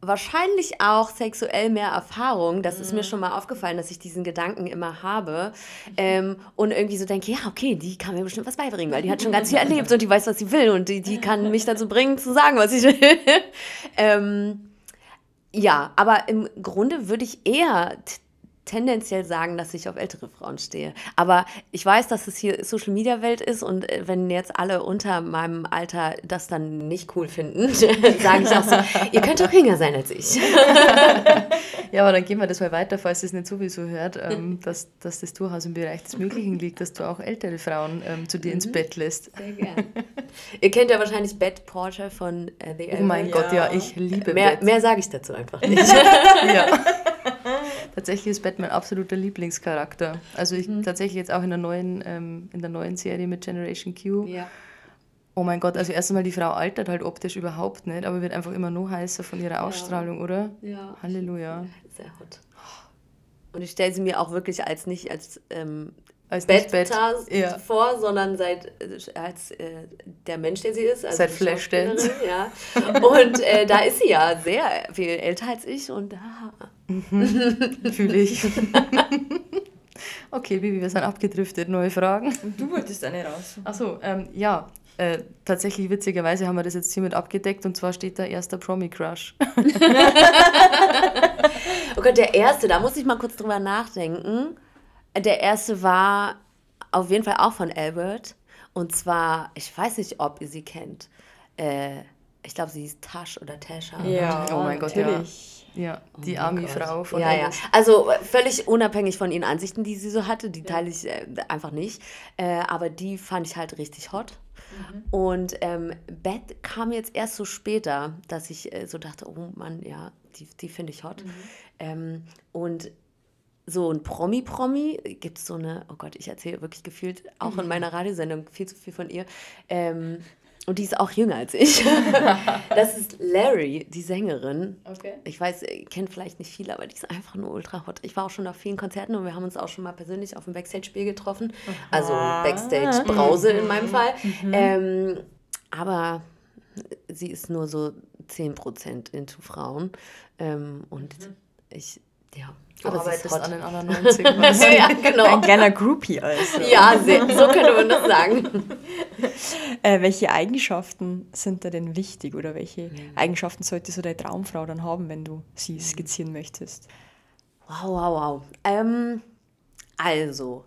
wahrscheinlich auch sexuell mehr Erfahrung. Das ist mir mhm. schon mal aufgefallen, dass ich diesen Gedanken immer habe. Ähm, und irgendwie so denke, ja, okay, die kann mir bestimmt was beibringen, weil die hat schon ganz viel erlebt und die weiß, was sie will und die, die kann mich dazu bringen, zu sagen, was ich will. ähm, ja, aber im Grunde würde ich eher tendenziell sagen, dass ich auf ältere Frauen stehe. Aber ich weiß, dass es hier Social Media Welt ist und äh, wenn jetzt alle unter meinem Alter das dann nicht cool finden, sage ich auch so, ihr könnt auch jünger sein als ich. ja, aber dann gehen wir das mal weiter, falls es nicht sowieso hört, ähm, dass, dass das durchaus im Bereich des Möglichen liegt, dass du auch ältere Frauen ähm, zu dir mhm. ins Bett lässt. Sehr gerne. ihr kennt ja wahrscheinlich Bed Porter von uh, The Oh mein. Gott, ja, ich liebe Mehr, Bett. mehr sage ich dazu einfach nicht. ja. Tatsächlich ist Batman absoluter Lieblingscharakter. Also ich mhm. tatsächlich jetzt auch in der neuen, ähm, in der neuen Serie mit Generation Q. Ja. Oh mein Gott, also erst einmal die Frau altert halt optisch überhaupt nicht, aber wird einfach immer nur heißer von ihrer Ausstrahlung, ja. oder? Ja. Halleluja. Sehr hot. Und ich stelle sie mir auch wirklich als nicht als ähm, als Bett, Bett. Ja. vor, sondern seit als äh, der Mensch, der sie ist. Also seit Flashdance. Ja. Und äh, da ist sie ja sehr viel älter als ich und da. Mhm. Fühle ich. okay, Bibi, wir sind abgedriftet. Neue Fragen? Du wolltest eine raus. Achso, ähm, ja. Äh, tatsächlich witzigerweise haben wir das jetzt hiermit abgedeckt und zwar steht da erster Promi-Crush. oh Gott, der erste, da muss ich mal kurz drüber nachdenken. Der erste war auf jeden Fall auch von Albert. Und zwar, ich weiß nicht, ob ihr sie kennt. Äh, ich glaube, sie ist Tash oder Tasha. Ja, Oh mein Gott, natürlich. Ja, die mein Army-Frau Gott. von Ja, ja. Also äh, völlig unabhängig von ihren Ansichten, die sie so hatte, die teile ich äh, einfach nicht. Äh, aber die fand ich halt richtig hot. Und ähm, Beth kam jetzt erst so später, dass ich äh, so dachte, oh Mann, ja, die, die finde ich hot. Ähm, und so ein Promi-Promi gibt es so eine, oh Gott, ich erzähle wirklich gefühlt auch in meiner Radiosendung viel zu viel von ihr. Ähm, und die ist auch jünger als ich. das ist Larry, die Sängerin. Okay. Ich weiß, ihr kennt vielleicht nicht viele, aber die ist einfach nur ultra hot. Ich war auch schon auf vielen Konzerten und wir haben uns auch schon mal persönlich auf dem Backstage-Spiel getroffen. Also Backstage-Brause in meinem Fall. Ähm, aber sie ist nur so 10% into Frauen. Ähm, und ich, ja. Du Aber arbeitest an den anderen 90. was? ja, genau. Ein kleiner Groupie also. Ja, sehr, so könnte man das sagen. Äh, welche Eigenschaften sind da denn wichtig oder welche Eigenschaften sollte so deine Traumfrau dann haben, wenn du sie skizzieren möchtest? Wow, wow, wow. Ähm, also,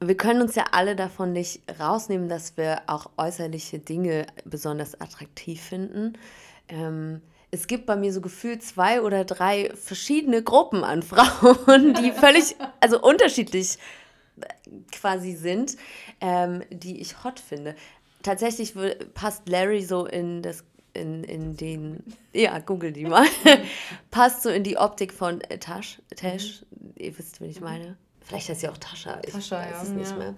wir können uns ja alle davon nicht rausnehmen, dass wir auch äußerliche Dinge besonders attraktiv finden. Ähm, es gibt bei mir so gefühlt zwei oder drei verschiedene Gruppen an Frauen, die völlig, also unterschiedlich quasi sind, ähm, die ich hot finde. Tatsächlich passt Larry so in das in, in den, ja, google die mal, passt so in die Optik von äh, Tash, Tash, ihr wisst, wen ich meine. Vielleicht heißt sie auch Tascha, ich Tascha, weiß ja. es nicht Ja. mehr.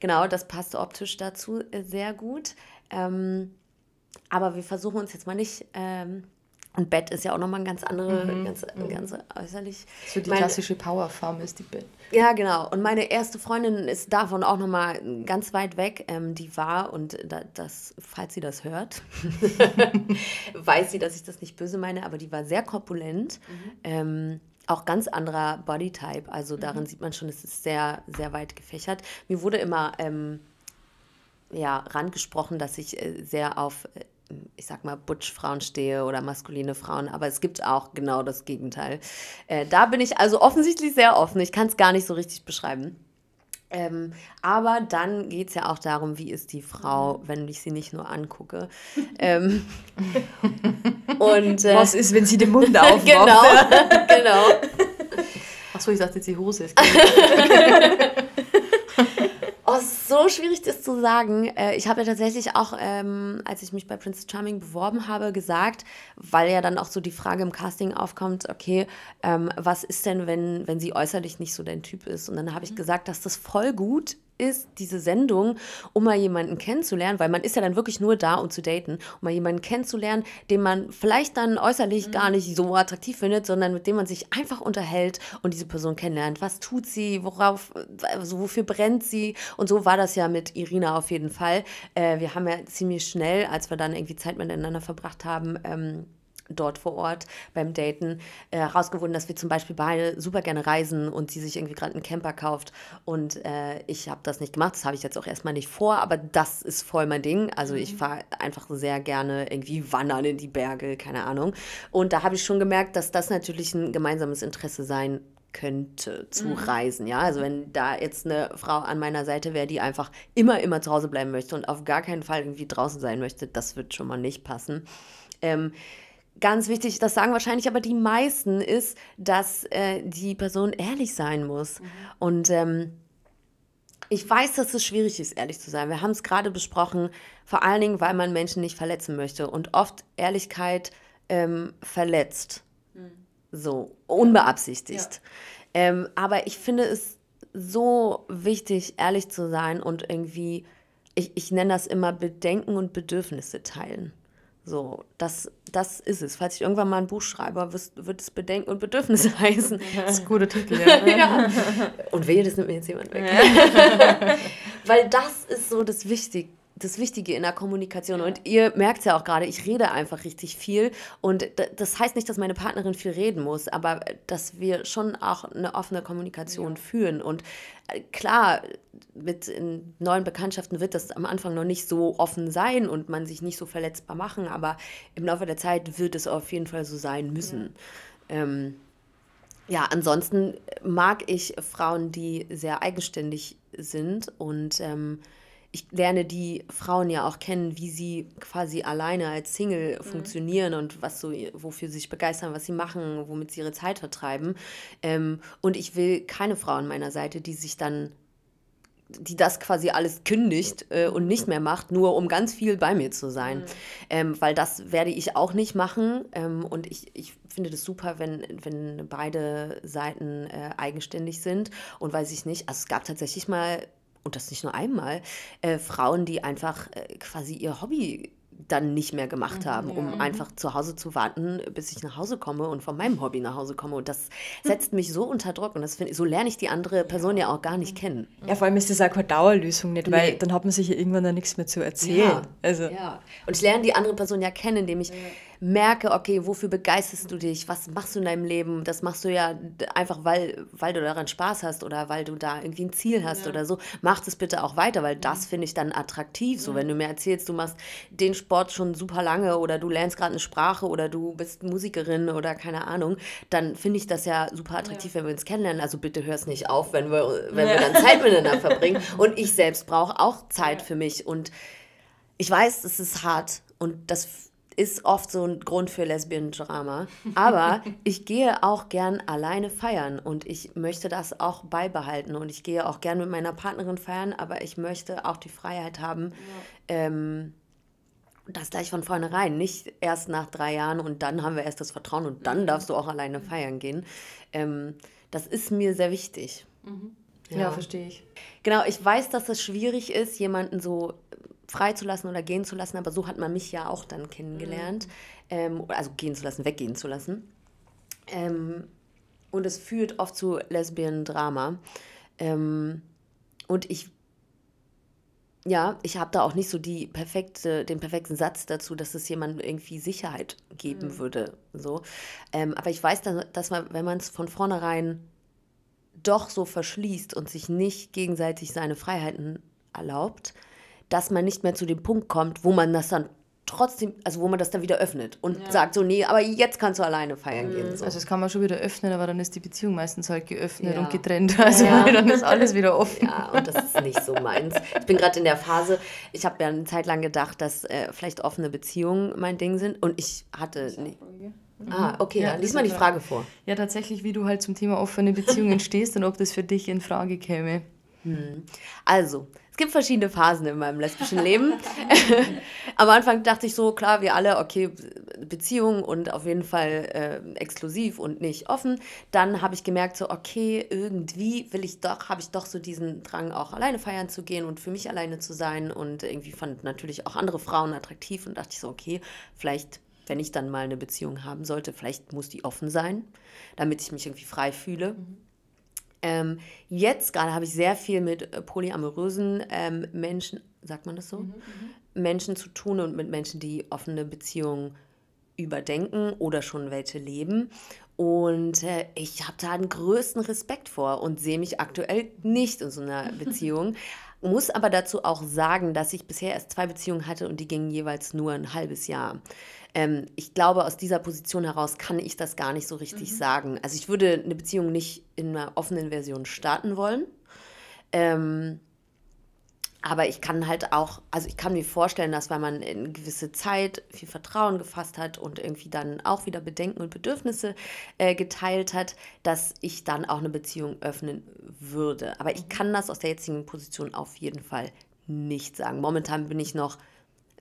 Genau, das passt optisch dazu äh, sehr gut. Ähm, aber wir versuchen uns jetzt mal nicht, ähm, und Bett ist ja auch nochmal ein ganz andere, ganz, ganz äußerlich. So die Meine- klassische Powerfarm ist die Bett. ja, genau. Und meine erste Freundin ist davon auch nochmal ganz weit weg. Ähm, die war, und da, das, falls sie das hört, weiß sie, dass ich das nicht böse meine, aber die war sehr korpulent. Ähm, auch ganz anderer Bodytype. Also darin sieht man schon, es ist sehr, sehr weit gefächert. Mir wurde immer ähm, ja, rangesprochen, dass ich äh, sehr auf, äh, ich sag mal, Butch-Frauen stehe oder maskuline Frauen, aber es gibt auch genau das Gegenteil. Äh, da bin ich also offensichtlich sehr offen. Ich kann es gar nicht so richtig beschreiben. Ähm, aber dann geht es ja auch darum, wie ist die Frau, wenn ich sie nicht nur angucke. ähm, und äh, Was ist, wenn sie den Mund aufmacht? genau, genau. Achso, ich dachte jetzt die Hose. ist Oh, es ist so schwierig, das zu sagen. Äh, Ich habe ja tatsächlich auch, ähm, als ich mich bei Prince Charming beworben habe, gesagt, weil ja dann auch so die Frage im Casting aufkommt, okay, ähm, was ist denn, wenn, wenn sie äußerlich nicht so dein Typ ist? Und dann habe ich gesagt, dass das voll gut ist, diese Sendung, um mal jemanden kennenzulernen, weil man ist ja dann wirklich nur da, um zu daten, um mal jemanden kennenzulernen, den man vielleicht dann äußerlich gar nicht so attraktiv findet, sondern mit dem man sich einfach unterhält und diese Person kennenlernt. Was tut sie, worauf, also wofür brennt sie? Und so war das ja mit Irina auf jeden Fall. Äh, wir haben ja ziemlich schnell, als wir dann irgendwie Zeit miteinander verbracht haben, ähm, dort vor Ort beim Daten äh, herausgefunden, dass wir zum Beispiel beide super gerne reisen und sie sich irgendwie gerade einen Camper kauft und äh, ich habe das nicht gemacht, das habe ich jetzt auch erstmal nicht vor, aber das ist voll mein Ding. Also ich fahre einfach sehr gerne irgendwie wandern in die Berge, keine Ahnung. Und da habe ich schon gemerkt, dass das natürlich ein gemeinsames Interesse sein könnte zu reisen, ja. Also wenn da jetzt eine Frau an meiner Seite wäre, die einfach immer, immer zu Hause bleiben möchte und auf gar keinen Fall irgendwie draußen sein möchte, das wird schon mal nicht passen. Ähm, ganz wichtig, das sagen wahrscheinlich aber die meisten, ist, dass äh, die Person ehrlich sein muss. Und ähm, ich weiß, dass es schwierig ist, ehrlich zu sein. Wir haben es gerade besprochen, vor allen Dingen, weil man Menschen nicht verletzen möchte. Und oft Ehrlichkeit ähm, verletzt. So, unbeabsichtigt. Ähm, aber ich finde es so wichtig, ehrlich zu sein und irgendwie, ich, ich nenne das immer Bedenken und Bedürfnisse teilen. So, das, das ist es. Falls ich irgendwann mal ein Buch schreibe, wird es Bedenken und Bedürfnisse heißen. Das ist ein guter Titel, ja. ja. Und wehe, das nimmt mir jetzt jemand weg. Weil das ist so das Wichtige. Das Wichtige in der Kommunikation. Und ihr merkt es ja auch gerade, ich rede einfach richtig viel. Und das heißt nicht, dass meine Partnerin viel reden muss, aber dass wir schon auch eine offene Kommunikation führen. Und äh, klar, mit neuen Bekanntschaften wird das am Anfang noch nicht so offen sein und man sich nicht so verletzbar machen, aber im Laufe der Zeit wird es auf jeden Fall so sein müssen. Ähm, ja, ansonsten mag ich Frauen, die sehr eigenständig sind und ähm, ich lerne die Frauen ja auch kennen, wie sie quasi alleine als Single mhm. funktionieren und was so, wofür sie sich begeistern, was sie machen, womit sie ihre Zeit vertreiben. Ähm, und ich will keine Frau an meiner Seite, die sich dann die das quasi alles kündigt äh, und nicht mehr macht, nur um ganz viel bei mir zu sein. Mhm. Ähm, weil das werde ich auch nicht machen. Ähm, und ich, ich finde das super, wenn, wenn beide Seiten äh, eigenständig sind. Und weiß ich nicht, also es gab tatsächlich mal, und das nicht nur einmal, äh, Frauen, die einfach äh, quasi ihr Hobby dann nicht mehr gemacht mhm, haben, um ja. einfach zu Hause zu warten, bis ich nach Hause komme und von meinem Hobby nach Hause komme. Und das setzt mich so unter Druck und das find, so lerne ich die andere Person ja auch gar nicht kennen. Ja, vor allem ist das auch keine Dauerlösung nicht, weil nee. dann hat man sich ja irgendwann dann nichts mehr zu erzählen. Ja. Also. ja. Und ich lerne die andere Person ja kennen, indem ich merke, okay, wofür begeisterst du dich, was machst du in deinem Leben, das machst du ja einfach, weil, weil du daran Spaß hast oder weil du da irgendwie ein Ziel hast ja. oder so, mach das bitte auch weiter, weil das finde ich dann attraktiv, so wenn du mir erzählst, du machst den Sport schon super lange oder du lernst gerade eine Sprache oder du bist Musikerin oder keine Ahnung, dann finde ich das ja super attraktiv, ja. wenn wir uns kennenlernen, also bitte hör es nicht auf, wenn wir, wenn ja. wir dann Zeit miteinander verbringen. Und ich selbst brauche auch Zeit für mich. Und ich weiß, es ist hart und das ist oft so ein Grund für Lesbian-Drama. Aber ich gehe auch gern alleine feiern und ich möchte das auch beibehalten. Und ich gehe auch gern mit meiner Partnerin feiern, aber ich möchte auch die Freiheit haben, ja. ähm, das gleich von vornherein. Nicht erst nach drei Jahren und dann haben wir erst das Vertrauen und dann mhm. darfst du auch alleine feiern gehen. Ähm, das ist mir sehr wichtig. Mhm. Ja. ja, verstehe ich. Genau, ich weiß, dass es schwierig ist, jemanden so freizulassen oder gehen zu lassen, aber so hat man mich ja auch dann kennengelernt. Mhm. Ähm, also gehen zu lassen, weggehen zu lassen. Ähm, und es führt oft zu Lesbian-Drama. Ähm, und ich, ja, ich habe da auch nicht so die perfekte, den perfekten Satz dazu, dass es jemandem irgendwie Sicherheit geben mhm. würde. So. Ähm, aber ich weiß, dass, dass man, wenn man es von vornherein doch so verschließt und sich nicht gegenseitig seine Freiheiten erlaubt, dass man nicht mehr zu dem Punkt kommt, wo man das dann trotzdem, also wo man das dann wieder öffnet und ja. sagt so, nee, aber jetzt kannst du alleine feiern mhm. gehen. So. Also das kann man schon wieder öffnen, aber dann ist die Beziehung meistens halt geöffnet ja. und getrennt. Also ja. dann ist alles wieder offen. Ja, und das ist nicht so meins. Ich bin gerade in der Phase, ich habe ja eine Zeit lang gedacht, dass äh, vielleicht offene Beziehungen mein Ding sind und ich hatte... Nee. Ah, okay, ja, lies mal die Frage vor. Ja, tatsächlich, wie du halt zum Thema offene Beziehungen stehst und ob das für dich in Frage käme. Hm. Also, es gibt verschiedene Phasen in meinem lesbischen Leben. Am Anfang dachte ich so, klar, wir alle, okay, Beziehung und auf jeden Fall äh, exklusiv und nicht offen. Dann habe ich gemerkt, so, okay, irgendwie will ich doch, habe ich doch so diesen Drang, auch alleine feiern zu gehen und für mich alleine zu sein. Und irgendwie fand natürlich auch andere Frauen attraktiv und dachte ich so, okay, vielleicht wenn ich dann mal eine Beziehung haben sollte, vielleicht muss die offen sein, damit ich mich irgendwie frei fühle. Mhm. Ähm, jetzt gerade habe ich sehr viel mit äh, polyamorösen ähm, Menschen, sagt man das so? Mhm, mhm, Menschen zu tun und mit Menschen, die offene Beziehungen überdenken oder schon welche leben. Und äh, ich habe da den größten Respekt vor und sehe mich aktuell nicht in so einer Beziehung. Muss aber dazu auch sagen, dass ich bisher erst zwei Beziehungen hatte und die gingen jeweils nur ein halbes Jahr. Ähm, ich glaube, aus dieser Position heraus kann ich das gar nicht so richtig mhm. sagen. Also ich würde eine Beziehung nicht in einer offenen Version starten wollen. Ähm, aber ich kann halt auch, also ich kann mir vorstellen, dass wenn man in gewisse Zeit viel Vertrauen gefasst hat und irgendwie dann auch wieder Bedenken und Bedürfnisse äh, geteilt hat, dass ich dann auch eine Beziehung öffnen würde. Aber ich mhm. kann das aus der jetzigen Position auf jeden Fall nicht sagen. Momentan bin ich noch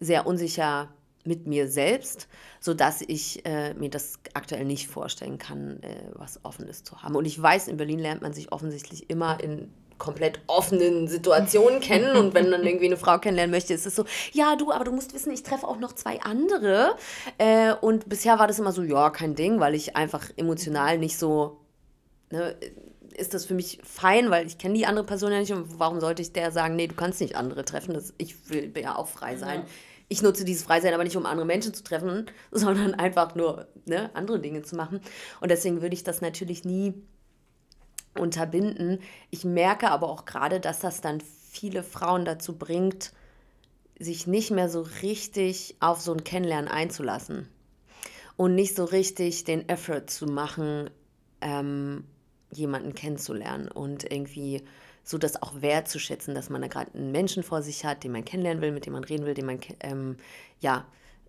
sehr unsicher mit mir selbst, sodass ich äh, mir das aktuell nicht vorstellen kann, äh, was Offenes zu haben. Und ich weiß, in Berlin lernt man sich offensichtlich immer in komplett offenen Situationen kennen. Und wenn dann irgendwie eine Frau kennenlernen möchte, ist es so, ja du, aber du musst wissen, ich treffe auch noch zwei andere. Äh, und bisher war das immer so, ja, kein Ding, weil ich einfach emotional nicht so, ne, ist das für mich fein, weil ich kenne die andere Person ja nicht. Und warum sollte ich der sagen, nee, du kannst nicht andere treffen, das, ich will ja auch frei sein. Ja ich nutze dieses Freisein aber nicht, um andere Menschen zu treffen, sondern einfach nur ne, andere Dinge zu machen. Und deswegen würde ich das natürlich nie unterbinden. Ich merke aber auch gerade, dass das dann viele Frauen dazu bringt, sich nicht mehr so richtig auf so ein Kennenlernen einzulassen und nicht so richtig den Effort zu machen, ähm, jemanden kennenzulernen und irgendwie so das auch wertzuschätzen, dass man da gerade einen Menschen vor sich hat, den man kennenlernen will, mit dem man reden will, den man ähm, ja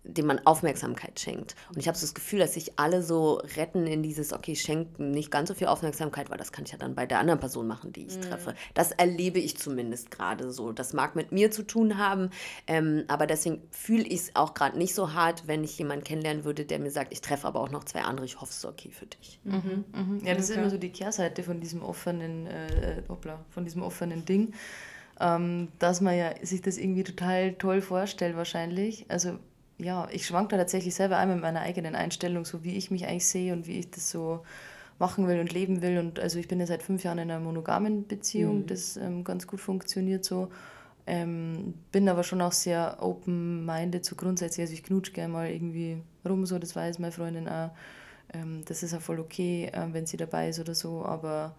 dem man Aufmerksamkeit schenkt. Und ich habe so das Gefühl, dass sich alle so retten in dieses, okay, ich schenke nicht ganz so viel Aufmerksamkeit, weil das kann ich ja dann bei der anderen Person machen, die ich mhm. treffe. Das erlebe ich zumindest gerade so. Das mag mit mir zu tun haben, ähm, aber deswegen fühle ich es auch gerade nicht so hart, wenn ich jemanden kennenlernen würde, der mir sagt, ich treffe aber auch noch zwei andere, ich hoffe, es ist okay für dich. Mhm, mhm. Ja, das okay. ist immer so die Kehrseite von diesem offenen, äh, hoppla, von diesem offenen Ding. Ähm, dass man ja sich das irgendwie total toll vorstellt wahrscheinlich. Also ja, ich schwank da tatsächlich selber einmal mit meiner eigenen Einstellung, so wie ich mich eigentlich sehe und wie ich das so machen will und leben will. Und also ich bin ja seit fünf Jahren in einer monogamen Beziehung, mhm. das ähm, ganz gut funktioniert so. Ähm, bin aber schon auch sehr open-minded, so grundsätzlich. Also ich knutsch gerne mal irgendwie rum, so, das weiß meine Freundin auch. Ähm, das ist auch voll okay, äh, wenn sie dabei ist oder so, aber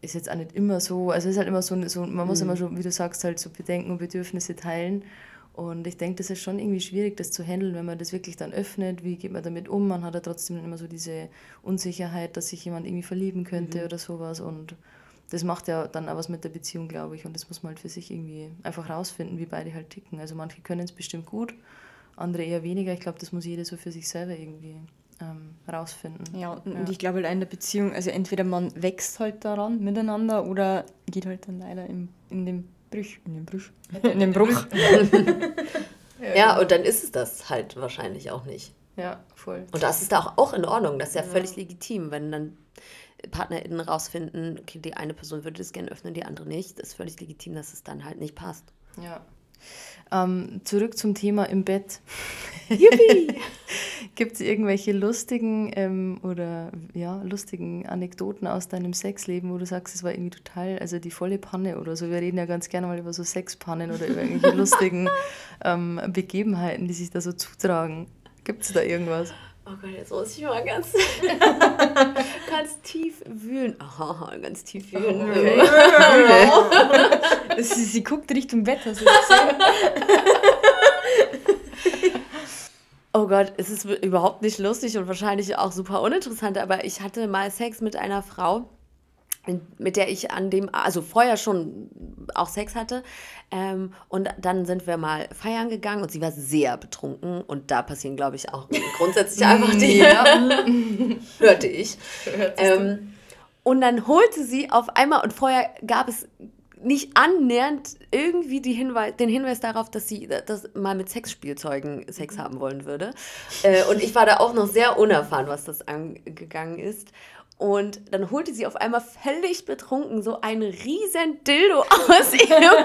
ist jetzt auch nicht immer so. Also es ist halt immer so, so man muss mhm. immer schon, wie du sagst, halt so Bedenken und Bedürfnisse teilen. Und ich denke, das ist schon irgendwie schwierig, das zu handeln, wenn man das wirklich dann öffnet. Wie geht man damit um? Man hat ja trotzdem immer so diese Unsicherheit, dass sich jemand irgendwie verlieben könnte mhm. oder sowas. Und das macht ja dann auch was mit der Beziehung, glaube ich. Und das muss man halt für sich irgendwie einfach rausfinden, wie beide halt ticken. Also manche können es bestimmt gut, andere eher weniger. Ich glaube, das muss jeder so für sich selber irgendwie ähm, rausfinden. Ja, und, ja. ich glaube halt in der Beziehung, also entweder man wächst halt daran miteinander oder geht halt dann leider in, in dem Brüch, in dem Bruch. In dem Bruch. ja, und dann ist es das halt wahrscheinlich auch nicht. Ja, voll. Und das ist auch, auch in Ordnung. Das ist ja, ja. völlig legitim, wenn dann PartnerInnen rausfinden, okay, die eine Person würde das gerne öffnen, die andere nicht. Das ist völlig legitim, dass es dann halt nicht passt. Ja. Ähm, zurück zum Thema im Bett. Yippie! Gibt es irgendwelche lustigen ähm, oder ja, lustigen Anekdoten aus deinem Sexleben, wo du sagst, es war irgendwie total, also die volle Panne oder so? Wir reden ja ganz gerne mal über so Sexpannen oder über irgendwelche lustigen ähm, Begebenheiten, die sich da so zutragen. Gibt es da irgendwas? Oh Gott, jetzt muss ich mal ganz, ganz tief wühlen. Aha, ganz tief wühlen. Okay. sie, sie guckt Richtung Bett, hast du gesehen? Oh Gott, es ist überhaupt nicht lustig und wahrscheinlich auch super uninteressant, aber ich hatte mal Sex mit einer Frau, mit der ich an dem, also vorher schon auch Sex hatte. Ähm, und dann sind wir mal feiern gegangen und sie war sehr betrunken. Und da passieren, glaube ich, auch grundsätzlich einfach die. hörte ich. Ähm, und dann holte sie auf einmal, und vorher gab es nicht annähernd irgendwie die Hinweis, den Hinweis darauf, dass sie das mal mit Sexspielzeugen Sex mhm. haben wollen würde. Äh, und ich war da auch noch sehr unerfahren, was das angegangen ist. Und dann holte sie auf einmal völlig betrunken so ein riesen Dildo aus ihrem.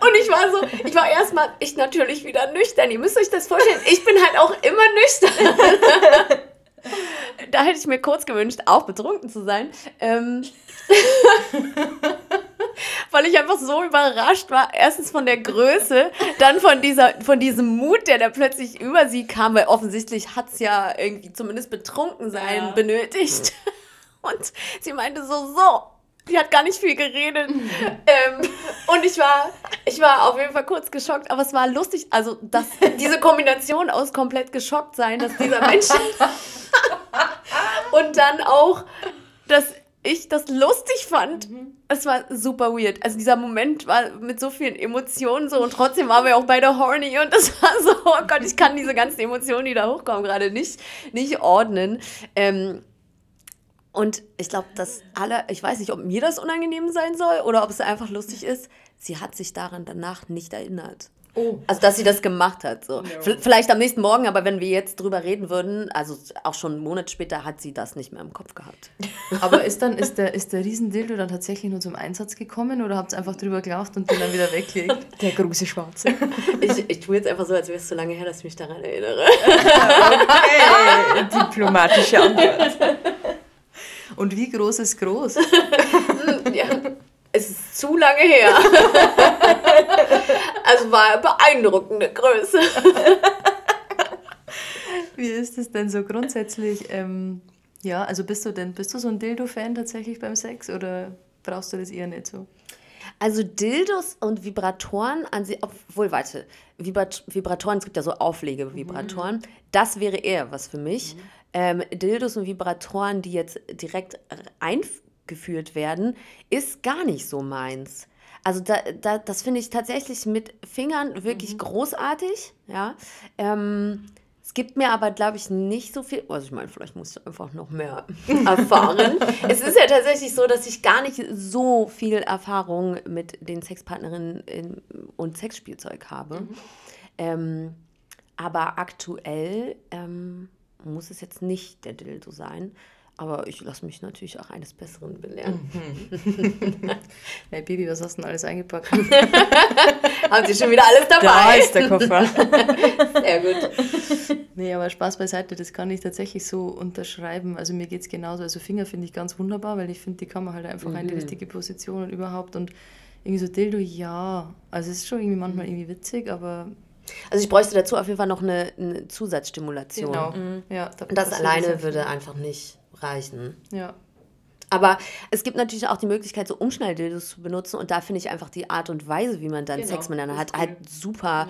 und ich war so, ich war erstmal, ich natürlich wieder nüchtern. Ihr müsst euch das vorstellen, ich bin halt auch immer nüchtern. da hätte ich mir kurz gewünscht, auch betrunken zu sein. Ähm, weil ich einfach so überrascht war. Erstens von der Größe, dann von, dieser, von diesem Mut, der da plötzlich über sie kam, weil offensichtlich hat es ja irgendwie zumindest betrunken sein ja. benötigt. Und sie meinte so, so, die hat gar nicht viel geredet. ähm, und ich war, ich war auf jeden Fall kurz geschockt, aber es war lustig. Also, dass diese Kombination aus komplett geschockt sein, dass dieser Mensch. und dann auch, dass ich das lustig fand. Mhm. Es war super weird. Also dieser Moment war mit so vielen Emotionen so und trotzdem waren wir auch beide horny und das war so, oh Gott, ich kann diese ganzen Emotionen, die da hochkommen, gerade nicht, nicht ordnen. Ähm, und ich glaube, dass alle, ich weiß nicht, ob mir das unangenehm sein soll oder ob es einfach lustig ist, sie hat sich daran danach nicht erinnert. Oh. Also, dass sie das gemacht hat. So. Ja. Vielleicht am nächsten Morgen, aber wenn wir jetzt drüber reden würden, also auch schon einen Monat später, hat sie das nicht mehr im Kopf gehabt. Aber ist dann, ist der, ist der Riesendildo dann tatsächlich nur zum Einsatz gekommen oder habt ihr einfach drüber gelacht und den dann wieder weggelegt? Der große Schwarze. Ich, ich tue jetzt einfach so, als wäre es so lange her, dass ich mich daran erinnere. Okay, diplomatische Antwort. Und wie groß ist groß? ja. Es ist zu lange her. also war eine beeindruckende Größe. Wie ist es denn so grundsätzlich? Ähm, ja, also bist du denn, bist du so ein Dildo-Fan tatsächlich beim Sex oder brauchst du das eher nicht so? Also Dildos und Vibratoren an sich, obwohl, warte, Vibrat Vibratoren, es gibt ja so Auflegevibratoren, mhm. das wäre eher was für mich. Mhm. ähm, Dildos und Vibratoren, die jetzt direkt eingeführt werden, ist gar nicht so meins. Also da, da, das finde ich tatsächlich mit Fingern wirklich großartig. Ja. Ähm, es gibt mir aber, glaube ich, nicht so viel. Also ich meine, vielleicht musst du einfach noch mehr erfahren. es ist ja tatsächlich so, dass ich gar nicht so viel Erfahrung mit den Sexpartnerinnen in, und Sexspielzeug habe. Ähm, aber aktuell ähm, muss es jetzt nicht der Dildo sein. Aber ich lasse mich natürlich auch eines Besseren belehren. Hey Baby, was hast du denn alles eingepackt? Haben Sie schon wieder alles dabei? Da ist der Koffer. Sehr gut. Nee, aber Spaß beiseite, das kann ich tatsächlich so unterschreiben. Also mir geht es genauso. Also Finger finde ich ganz wunderbar, weil ich finde, die kann man halt einfach in die richtige Position und überhaupt. Und irgendwie so Dildo, ja. Also es ist schon irgendwie manchmal irgendwie witzig, aber Also ich bräuchte dazu auf jeden Fall noch eine, eine Zusatzstimulation. genau. Ja, da Und das alleine würde einfach nicht reichen. Ja. Aber es gibt natürlich auch die Möglichkeit, so Umschnalldildos zu benutzen. Und da finde ich einfach die Art und Weise, wie man dann Genau, Sex miteinander hat, halt super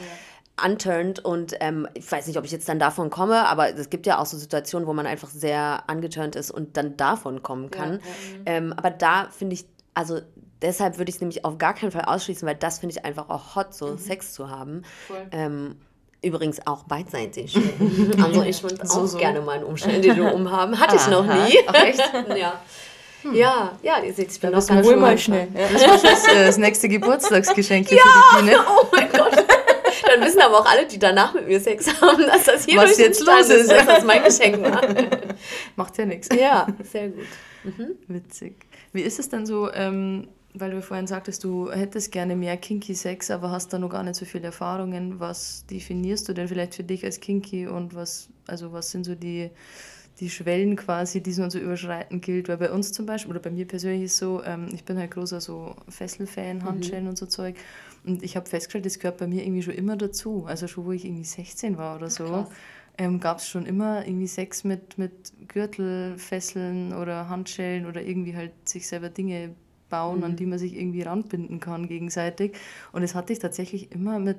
unturned. Und ähm, ich weiß nicht, ob ich jetzt dann davon komme, aber es gibt ja auch so Situationen, wo man einfach sehr angeturnt ist und dann davon kommen kann. Ähm, aber da finde ich, also deshalb würde ich es nämlich auf gar keinen Fall ausschließen, weil das finde ich einfach auch hot, so Sex zu haben. Ähm, Übrigens auch beidseitig. Also ich würde auch so. gerne mal einen Umschnalldildo umhaben. Hatte ich noch nie. ja. Ja, ja, ihr seht, ich bin noch ganz schön mal schnell. Ja. Das ist äh, das nächste Geburtstagsgeschenk hier für die Biene. Oh mein Gott. Dann wissen aber auch alle, die danach mit mir Sex haben, dass das hier Was jetzt los ist. dass das mein Geschenk war. Macht ja nichts. Ja, sehr gut. Witzig. Wie ist es denn so, ähm, weil du vorhin sagtest, du hättest gerne mehr Kinky Sex, aber hast da noch gar nicht so viele Erfahrungen. Was definierst du denn vielleicht für dich als Kinky und was, also was sind so die, die Schwellen quasi, die man so überschreiten gilt? Weil bei uns zum Beispiel, oder bei mir persönlich ist so, ähm, ich bin halt großer so Fesselfan, Handschellen und so Zeug. Und ich habe festgestellt, das gehört bei mir irgendwie schon immer dazu. Also schon, wo ich irgendwie 16 war oder so. Ähm, gab es schon immer irgendwie Sex mit, mit Gürtel, Fesseln oder Handschellen oder irgendwie halt sich selber Dinge bauen, an die man sich irgendwie ranbinden kann gegenseitig. Und das hatte ich tatsächlich immer mit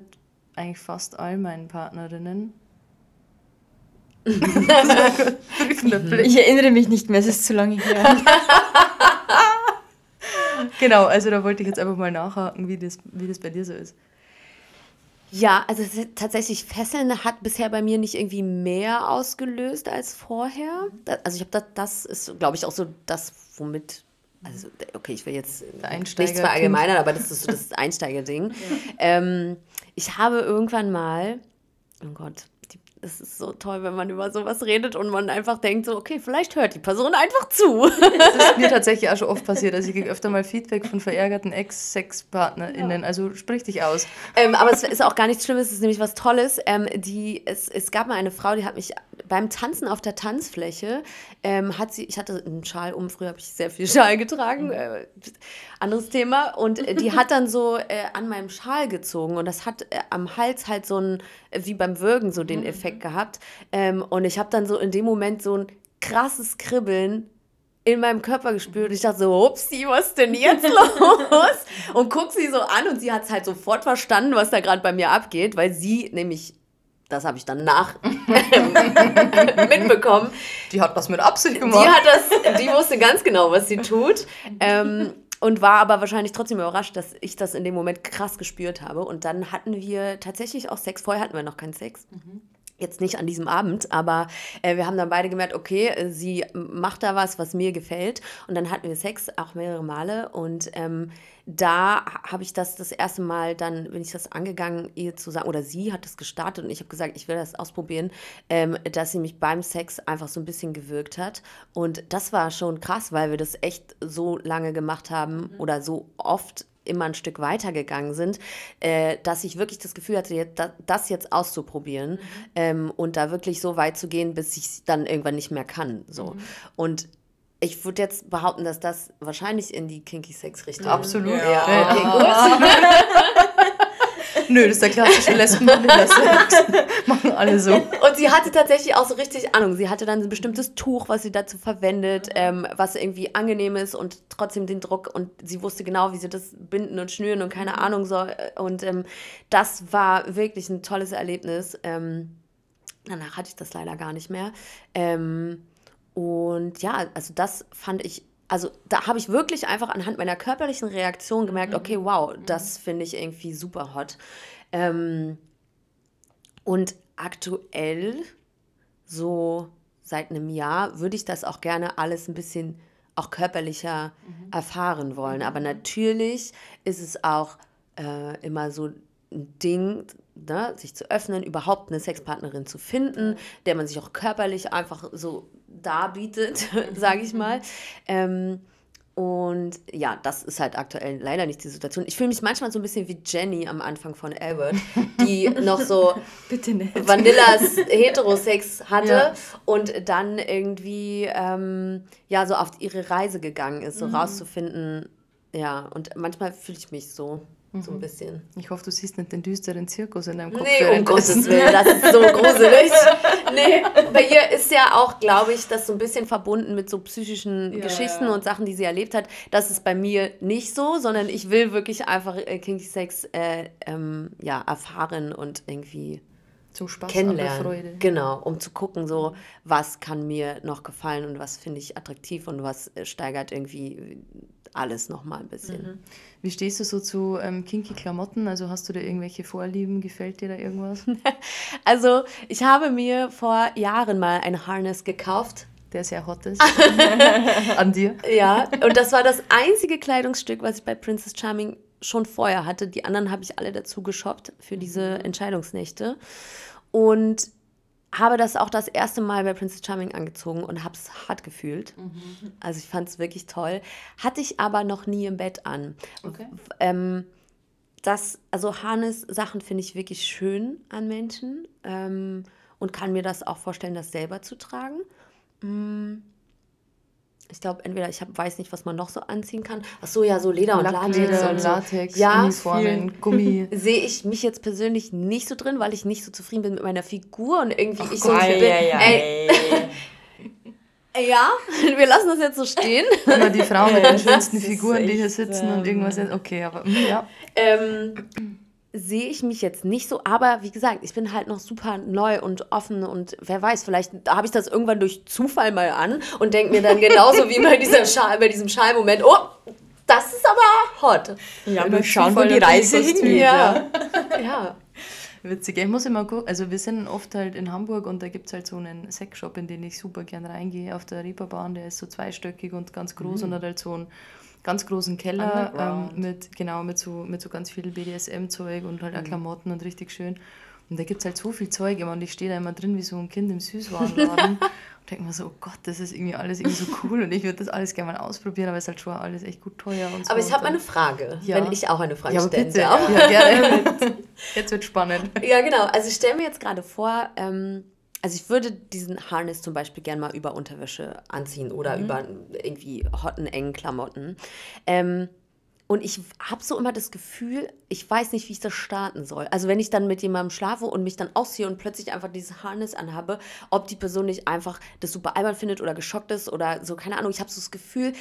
eigentlich fast all meinen Partnerinnen. Ich erinnere mich nicht mehr, es ist zu lange her. Genau, also da wollte ich jetzt einfach mal nachhaken, wie das, wie das bei dir so ist. Ja, also tatsächlich Fesseln hat bisher bei mir nicht irgendwie mehr ausgelöst als vorher. Also ich habe das, das ist, glaube ich, auch so das, womit, also okay, ich will jetzt Einsteiger- nichts verallgemeinern, aber das ist so das Einsteigerding. Ähm, ich habe irgendwann mal, oh Gott, es ist so toll, wenn man über sowas redet und man einfach denkt so, okay, vielleicht hört die Person einfach zu. Das ist mir tatsächlich auch schon oft passiert. Also ich kriege öfter mal Feedback von verärgerten Ex-SexpartnerInnen. Also sprich dich aus. ähm, aber es ist auch gar nichts Schlimmes, es ist nämlich was Tolles. Ähm, die, es, es gab mal eine Frau, die hat mich beim Tanzen auf der Tanzfläche, ähm, hat sie, ich hatte einen Schal um, früher habe ich sehr viel Schal getragen, äh, anderes Thema, und äh, die hat dann so äh, an meinem Schal gezogen und das hat äh, am Hals halt so ein, äh, wie beim Würgen so den Effekt gehabt. Ähm, und ich habe dann so in dem Moment so ein krasses Kribbeln in meinem Körper gespürt. Und ich dachte so, upsi, was ist denn jetzt los? Und guck sie so an und sie hat es halt sofort verstanden, was da gerade bei mir abgeht, weil sie nämlich, das habe ich dann nach mitbekommen, Die hat das mit Absicht die gemacht. hat das, die wusste ganz genau, was sie tut. Ähm, und war aber wahrscheinlich trotzdem überrascht, dass ich das in dem Moment krass gespürt habe. Und dann hatten wir tatsächlich auch Sex. Vorher hatten wir noch keinen Sex. Jetzt nicht an diesem Abend, aber äh, wir haben dann beide gemerkt, okay, äh, sie macht da was, was mir gefällt. Und dann hatten wir Sex, auch mehrere Male. Und ähm, da habe ich das das erste Mal, dann bin ich das angegangen, ihr zu sagen, oder sie hat das gestartet und ich habe gesagt, ich will das ausprobieren, ähm, dass sie mich beim Sex einfach so ein bisschen gewirkt hat. Und das war schon krass, weil wir das echt so lange gemacht haben oder so oft immer ein Stück weiter gegangen sind, äh, dass ich wirklich das Gefühl hatte, das jetzt auszuprobieren ähm, und da wirklich so weit zu gehen, bis ich es dann irgendwann nicht mehr kann. So. Und ich würde jetzt behaupten, dass das wahrscheinlich in die Kinky Sex Richtung Absolut. Ja, Ja. okay, gut. Nö, das ist der klassische Lesben-Sex. Machen alle so. Und sie hatte tatsächlich auch so richtig Ahnung. Sie hatte dann ein bestimmtes Tuch, was sie dazu verwendet, ähm, was irgendwie angenehm ist und trotzdem den Druck. Und sie wusste genau, wie sie das binden und schnüren und keine Ahnung soll. Und ähm, das war wirklich ein tolles Erlebnis. Ähm, Danach hatte ich das leider gar nicht mehr. Ähm, und ja, also das fand ich, also da habe ich wirklich einfach anhand meiner körperlichen Reaktion gemerkt, okay, wow, das finde ich irgendwie super hot. Ähm, und aktuell, so seit einem Jahr, würde ich das auch gerne alles ein bisschen auch körperlicher erfahren wollen. Aber natürlich ist es auch äh, immer so ein Ding, ne, sich zu öffnen, überhaupt eine Sexpartnerin zu finden, der man sich auch körperlich einfach so darbietet, sage ich mal. Ähm, und ja, das ist halt aktuell leider nicht die Situation. Ich fühle mich manchmal so ein bisschen wie Jenny am Anfang von Albert, die noch so Bitte nicht. Vanillas Heterosex hatte Ja. und dann irgendwie ähm, ja so auf ihre Reise gegangen ist, so Mhm. rauszufinden. Ja, und manchmal fühle ich mich so, Mhm. so ein bisschen. Ich hoffe, du siehst nicht den düsteren Zirkus in deinem Kopf. Nee, um. Gottes Willen, das ist so gruselig. Nee, bei ihr ist ja auch, glaube ich, das so ein bisschen verbunden mit so psychischen Ja, Geschichten ja. und Sachen, die sie erlebt hat. Das ist bei mir nicht so, sondern ich will wirklich einfach äh, Kinky Sex äh, ähm, ja, erfahren und irgendwie Zum Spaß, kennenlernen. Freude. Genau, um zu gucken, so was kann mir noch gefallen und was finde ich attraktiv und was äh, steigert irgendwie alles noch mal ein bisschen. Wie stehst du so zu ähm, kinky Klamotten? Also hast du da irgendwelche Vorlieben? Gefällt dir da irgendwas? Also, ich habe mir vor Jahren mal ein Harness gekauft. Der sehr hot ist. An dir? Ja, und das war das einzige Kleidungsstück, was ich bei Princess Charming schon vorher hatte. Die anderen habe ich alle dazu geshoppt für diese Entscheidungsnächte. Und habe das auch das erste Mal bei Princess Charming angezogen und habe es hart gefühlt. Also ich fand es wirklich toll. Hatte ich aber noch nie im Bett an. Okay. Ähm, das, also Harness-Sachen finde ich wirklich schön an Menschen ähm, und kann mir das auch vorstellen, das selber zu tragen. Mm. Ich glaube, entweder ich hab, weiß nicht, was man noch so anziehen kann. Ach so, ja, so Leder und Latex Lackleder, und so. Latex, Ja, Uniformen, Gummi. Sehe ich mich jetzt persönlich nicht so drin, weil ich nicht so zufrieden bin mit meiner Figur und irgendwie ich so Gott. bin. Ey, ja, wir lassen das jetzt so stehen. Immer die Frauen mit den schönsten Figuren, die hier sitzen und ähm, irgendwas. Okay, aber mm, ja. Ähm, sehe ich mich jetzt nicht so, aber wie gesagt, ich bin halt noch super neu und offen und wer weiß, vielleicht habe ich das irgendwann durch Zufall mal an und denke mir dann genauso wie bei, dieser Schal, bei diesem Schallmoment, oh, das ist aber hot. Ja, mal schauen, wo die Reise hingeht. Ja. Ja. Witzig. Ich muss immer gucken, also wir sind oft halt in Hamburg und da gibt es halt so einen Sexshop, in den ich super gern reingehe auf der Reeperbahn. Der ist so zweistöckig und ganz groß und hat halt so einen ganz großen Keller ähm, mit, genau, mit so, mit so ganz viel BDSM-Zeug und halt auch Klamotten und richtig schön. Und da gibt es halt so viel Zeug immer und ich stehe da immer drin wie so ein Kind im Süßwarenladen und denke mir so, oh Gott, das ist irgendwie alles irgendwie so cool und ich würde das alles gerne mal ausprobieren, aber es ist halt schon alles echt gut teuer und so. Aber ich habe eine Frage, Ja. wenn ich auch eine Frage Ja, stellen darf. Ja, gerne. Jetzt wird spannend. Ja, genau. Also ich stelle mir jetzt gerade vor, ähm, also ich würde diesen Harness zum Beispiel gerne mal über Unterwäsche anziehen oder über irgendwie hotten, engen Klamotten. Ähm, und ich habe so immer das Gefühl, ich weiß nicht, wie ich das starten soll. Also wenn ich dann mit jemandem schlafe und mich dann ausziehe und plötzlich einfach dieses Harness anhabe, ob die Person nicht einfach das super albern findet oder geschockt ist oder so, keine Ahnung. Ich habe so das Gefühl,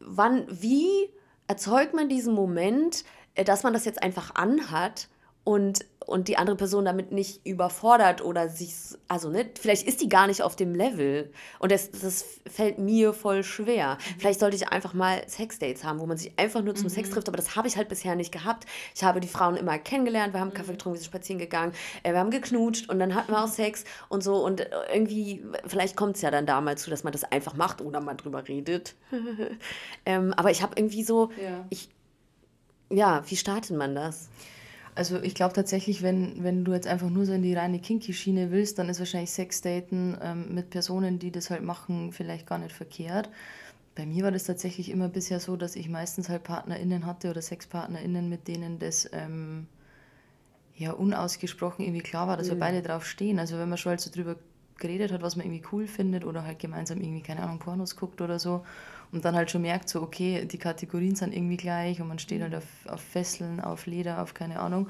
wann, wie erzeugt man diesen Moment, äh, dass man das jetzt einfach anhat und, und die andere Person damit nicht überfordert oder sich, also ne, vielleicht ist die gar nicht auf dem Level und das, das fällt mir voll schwer. Vielleicht sollte ich einfach mal Sexdates haben, wo man sich einfach nur zum Sex trifft, aber das habe ich halt bisher nicht gehabt. Ich habe die Frauen immer kennengelernt, wir haben Kaffee getrunken, wir sind spazieren gegangen, äh, wir haben geknutscht und dann hatten wir auch Sex und so und äh, irgendwie, vielleicht kommt es ja dann da mal zu, dass man das einfach macht oder mal drüber redet. ähm, aber ich habe irgendwie so, Ja. ich, ja, wie startet man das? Also ich glaube tatsächlich, wenn, wenn du jetzt einfach nur so in die reine Kinky-Schiene willst, dann ist wahrscheinlich Sexdaten ähm, mit Personen, die das halt machen, vielleicht gar nicht verkehrt. Bei mir war das tatsächlich immer bisher so, dass ich meistens halt PartnerInnen hatte oder SexpartnerInnen, mit denen das ähm, ja unausgesprochen irgendwie klar war, dass wir beide drauf stehen. Also wenn man schon halt so drüber geredet hat, was man irgendwie cool findet oder halt gemeinsam irgendwie, keine Ahnung, Pornos guckt oder so und dann halt schon merkt, so okay, die Kategorien sind irgendwie gleich und man steht halt auf, auf Fesseln, auf Leder, auf keine Ahnung,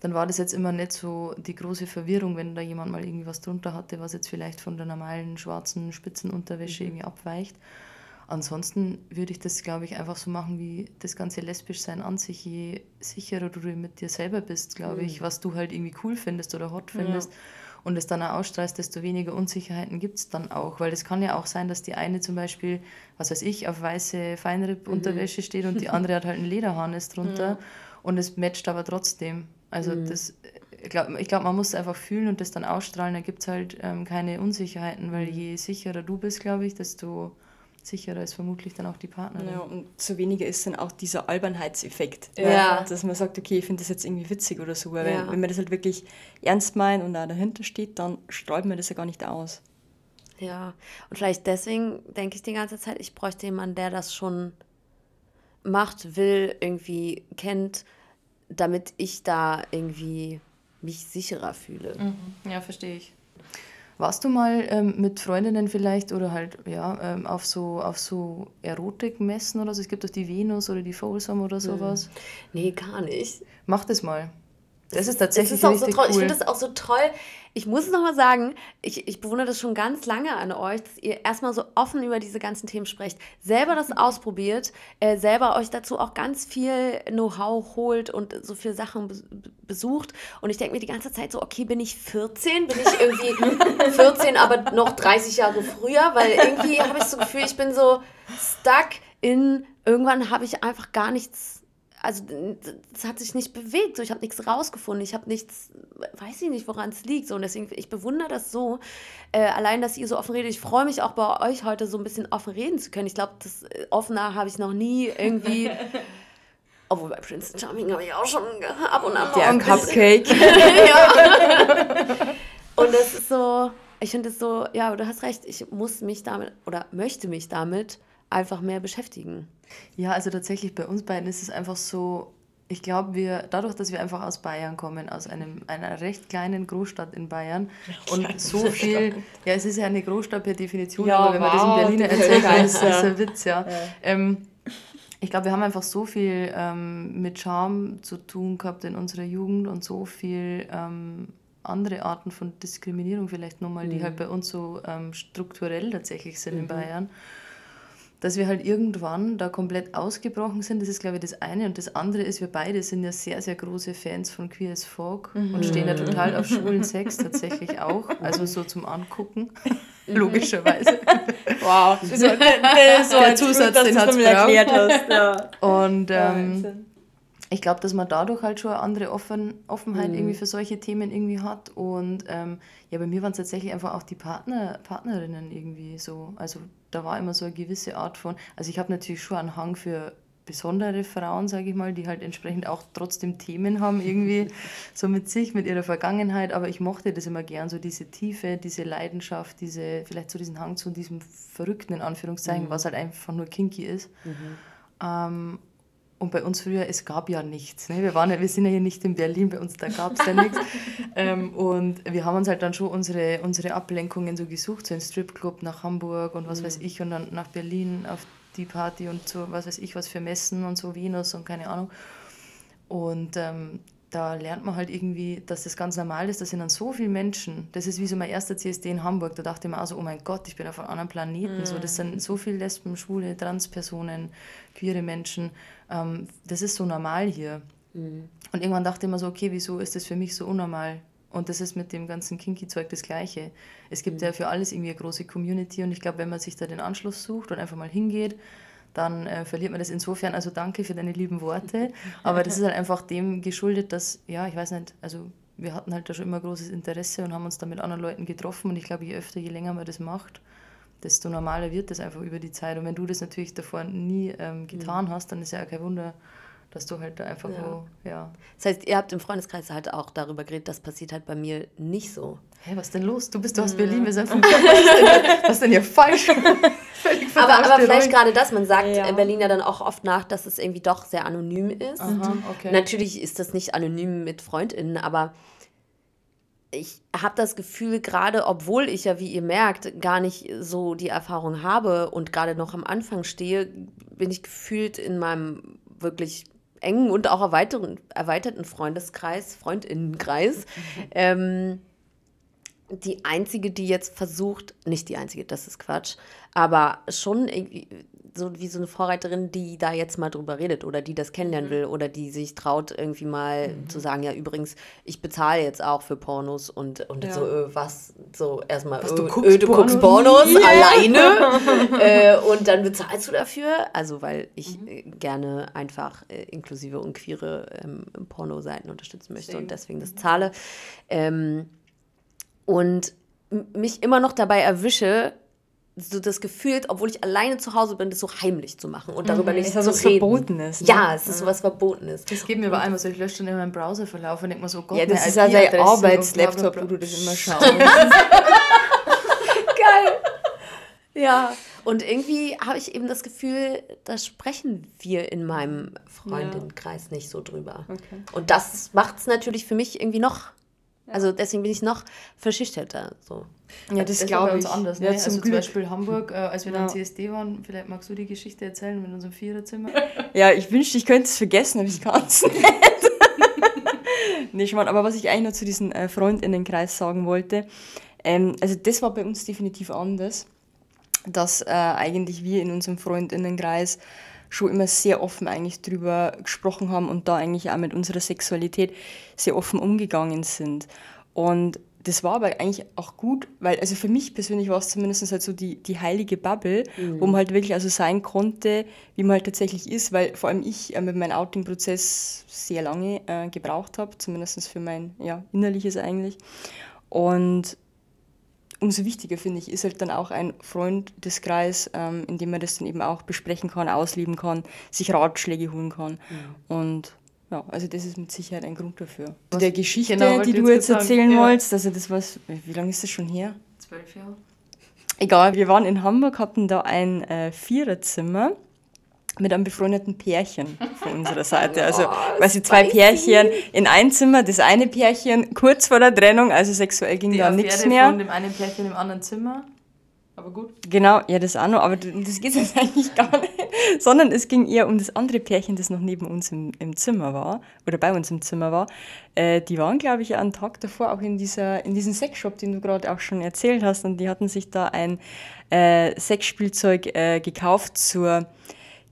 dann war das jetzt immer nicht so die große Verwirrung, wenn da jemand mal irgendwie was drunter hatte, was jetzt vielleicht von der normalen schwarzen Spitzenunterwäsche irgendwie abweicht. Ansonsten würde ich das, glaube ich, einfach so machen wie das ganze Lesbischsein an sich. Je sicherer du mit dir selber bist, glaube ich, was du halt irgendwie cool findest oder hot findest. Und es dann auch ausstrahlst, desto weniger Unsicherheiten gibt es dann auch. Weil es kann ja auch sein, dass die eine zum Beispiel, was weiß ich, auf weiße Feinripp-Unterwäsche mhm. steht und die andere hat halt ein Lederharnes drunter mhm. und es matcht aber trotzdem. Also mhm. das, ich glaube, glaub, man muss es einfach fühlen und das dann ausstrahlen, dann gibt es halt ähm, keine Unsicherheiten, weil mhm. je sicherer du bist, glaube ich, desto sicherer ist vermutlich dann auch die Partnerin. Ja, und so weniger ist dann auch dieser Albernheitseffekt. Ja. Dass man sagt, okay, ich finde das jetzt irgendwie witzig oder so. Weil ja. wenn man das halt wirklich ernst meint und da dahinter steht, dann strahlt man das ja gar nicht aus. Ja, und vielleicht deswegen denke ich die ganze Zeit, ich bräuchte jemanden, der das schon macht, will, irgendwie kennt, damit ich da irgendwie mich sicherer fühle. Mhm. Ja, verstehe ich. Warst du mal ähm, mit Freundinnen vielleicht oder halt ja ähm, auf so auf so Erotikmessen oder so? Es gibt doch die Venus oder die Folsom oder sowas. Nee, gar nicht. Mach das mal. Das ist tatsächlich das ist so toll. Cool. Ich finde das auch so toll. Ich muss es nochmal sagen, ich, ich bewundere das schon ganz lange an euch, dass ihr erstmal so offen über diese ganzen Themen sprecht, selber das ausprobiert, äh, selber euch dazu auch ganz viel Know-how holt und so viele Sachen be besucht. Und ich denke mir die ganze Zeit so, okay, bin ich 14? Bin ich irgendwie 14, aber noch 30 Jahre früher? Weil irgendwie habe ich so das Gefühl, ich bin so stuck in, irgendwann habe ich einfach gar nichts also das hat sich nicht bewegt, so ich habe nichts rausgefunden, ich habe nichts, weiß ich nicht, woran es liegt, so und deswegen ich bewundere das so, äh, allein, dass ihr so offen redet. Ich freue mich auch bei euch heute so ein bisschen offen reden zu können. Ich glaube, das äh, offener habe ich noch nie irgendwie. Obwohl bei Prince Charming habe ich auch schon ab und ab. Der Cupcake. ja. Und das ist so, ich finde es so, ja, du hast recht, ich muss mich damit oder möchte mich damit einfach mehr beschäftigen. Ja, also tatsächlich bei uns beiden ist es einfach so, ich glaube, wir, dadurch, dass wir einfach aus Bayern kommen, aus einem, einer recht kleinen Großstadt in Bayern und so viel, ja, es ist ja eine Großstadt per Definition, ja, aber wenn wow, man das in Berlin erzählt, dann ist das ein Witz, ja. ja. Ähm, ich glaube, wir haben einfach so viel ähm, mit Charme zu tun gehabt in unserer Jugend und so viel ähm, andere Arten von Diskriminierung vielleicht nochmal, mhm. die halt bei uns so ähm, strukturell tatsächlich sind mhm. in Bayern dass wir halt irgendwann da komplett ausgebrochen sind. Das ist, glaube ich, das eine. Und das andere ist, wir beide sind ja sehr, sehr große Fans von Queer as Folk mhm. und stehen ja total auf schwulen Sex tatsächlich auch. Also so zum Angucken, mhm. logischerweise. Wow, so, so der Zusatz, gut, den hat es erklärt hast. Ja. Und ähm, ich glaube, dass man dadurch halt schon eine andere Offen Offenheit mhm. irgendwie für solche Themen irgendwie hat. Und ähm, ja, bei mir waren es tatsächlich einfach auch die Partner, Partnerinnen irgendwie so. Also da war immer so eine gewisse Art von, also ich habe natürlich schon einen Hang für besondere Frauen, sage ich mal, die halt entsprechend auch trotzdem Themen haben, irgendwie so mit sich, mit ihrer Vergangenheit, aber ich mochte das immer gern, so diese Tiefe, diese Leidenschaft, diese, vielleicht so diesen Hang zu diesem Verrückten, in Anführungszeichen, mhm. was halt einfach nur kinky ist. Mhm. Ähm, und bei uns früher, es gab ja nichts. Ne? Wir, waren ja, wir sind ja hier nicht in Berlin, bei uns da gab es ja nichts. Ähm, und wir haben uns halt dann schon unsere, unsere Ablenkungen so gesucht, so ein Stripclub nach Hamburg und was mhm. weiß ich und dann nach Berlin auf die Party und so, was weiß ich, was für Messen und so, Venus und keine Ahnung. Und ähm, da lernt man halt irgendwie, dass das ganz normal ist. Da sind dann so viele Menschen. Das ist wie so mein erster CSD in Hamburg. Da dachte ich mir auch so, oh mein Gott, ich bin auf einem anderen Planeten. Mhm. So, das sind so viele Lesben, Schwule, Transpersonen, queere Menschen. Ähm, das ist so normal hier. Mhm. Und irgendwann dachte ich mir so, okay, wieso ist das für mich so unnormal? Und das ist mit dem ganzen Kinky-Zeug das Gleiche. Es gibt mhm. ja für alles irgendwie eine große Community und ich glaube, wenn man sich da den Anschluss sucht und einfach mal hingeht, dann äh, verliert man das insofern. Also danke für deine lieben Worte. Aber das ist halt einfach dem geschuldet, dass, ja, ich weiß nicht, also wir hatten halt da schon immer großes Interesse und haben uns da mit anderen Leuten getroffen. Und ich glaube, je öfter, je länger man das macht, desto normaler wird das einfach über die Zeit. Und wenn du das natürlich davor nie ähm, getan mhm. hast, dann ist ja auch kein Wunder, dass du halt da einfach ja. so, ja. Das heißt, ihr habt im Freundeskreis halt auch darüber geredet, das passiert halt bei mir nicht so. Hä, hey, was denn los? Du bist doch aus Berlin, wir sind von Was ist denn hier falsch? aber, aber vielleicht gerade das, man sagt ja. in Berlin ja dann auch oft nach, dass es irgendwie doch sehr anonym ist. Aha, okay. Natürlich ist das nicht anonym mit FreundInnen, aber ich habe das Gefühl, gerade obwohl ich ja, wie ihr merkt, gar nicht so die Erfahrung habe und gerade noch am Anfang stehe, bin ich gefühlt in meinem wirklich engen und auch erweiterten, erweiterten Freundeskreis, Freundinnenkreis, mhm. ähm, die einzige, die jetzt versucht, nicht die einzige, das ist Quatsch, aber schon so wie so eine Vorreiterin, die da jetzt mal drüber redet oder die das kennenlernen Mhm. will oder die sich traut, irgendwie mal zu sagen, ja, übrigens, ich bezahle jetzt auch für Pornos und, und Ja. so, äh, was, so erstmal, Was, du äh, guckst äh, du guckst Pornos? Pornos alleine äh, und dann bezahlst du dafür. Also, weil ich Mhm. äh, gerne einfach äh, inklusive und queere ähm, Pornoseiten unterstützen möchte Same. und deswegen das zahle. Ähm, und mich immer noch dabei erwische, so das Gefühl, obwohl ich alleine zu Hause bin, das so heimlich zu machen und darüber nicht Es ist zu was reden. Verbotenes, ne? Ja, es ist so was Verbotenes. Das geht mir aber einmal so, ich lösche dann immer meinen Browserverlauf und denke mir so, Gott, Ja, das ist ja dein Arbeitslaptop, wo du das immer schaust. Geil. Ja, und irgendwie habe ich eben das Gefühl, da sprechen wir in meinem Freundinnenkreis nicht so drüber. Okay. Und das macht es natürlich für mich irgendwie noch, also deswegen bin ich noch verschüchterter. So. Ja, Das, das ist ja bei glaube uns ich. anders. Ne? Ja, also zum zum Glück. Beispiel Hamburg, äh, als wir dann Ja. CSD waren, vielleicht magst du die Geschichte erzählen mit unserem Viererzimmer. Ja, ich wünschte, ich könnte es vergessen, aber ich kann es nicht. nee, Schmarrn. Aber was ich eigentlich noch zu diesem äh, Freundinnenkreis sagen wollte, ähm, also das war bei uns definitiv anders, dass äh, eigentlich wir in unserem Freundinnenkreis schon immer sehr offen eigentlich drüber gesprochen haben und da eigentlich auch mit unserer Sexualität sehr offen umgegangen sind. Und das war aber eigentlich auch gut, weil, also für mich persönlich war es zumindest halt so die, die heilige Bubble, wo man halt wirklich also sein konnte, wie man halt tatsächlich ist, weil vor allem ich äh, mit meinem Outing-Prozess sehr lange äh, gebraucht habe, zumindest für mein ja, Innerliches eigentlich. Und umso wichtiger, finde ich, ist halt dann auch ein Freundeskreis, ähm, in dem man das dann eben auch besprechen kann, ausleben kann, sich Ratschläge holen kann. Und ja, also das ist mit Sicherheit ein Grund dafür. Was- Der Geschichte, genau, die du jetzt erzählen Ja. wolltest, also das war, wie lange ist das schon her? Zwölf Jahre. Egal, wir waren in Hamburg, hatten da ein äh, Viererzimmer mit einem befreundeten Pärchen von unserer Seite. Also quasi zwei. Pärchen in ein Zimmer. Das eine Pärchen kurz vor der Trennung, also sexuell ging Die da Affäre nichts mehr. von dem einen Pärchen im anderen Zimmer. Aber gut. Genau, ja, das auch noch, aber das geht jetzt eigentlich gar nicht. Sondern es ging eher um das andere Pärchen, das noch neben uns im, im Zimmer war, oder bei uns im Zimmer war. Äh, die waren, glaube ich, einen Tag davor auch in, dieser, in diesem Sexshop, den du gerade auch schon erzählt hast. Und die hatten sich da ein äh, Sexspielzeug äh, gekauft zur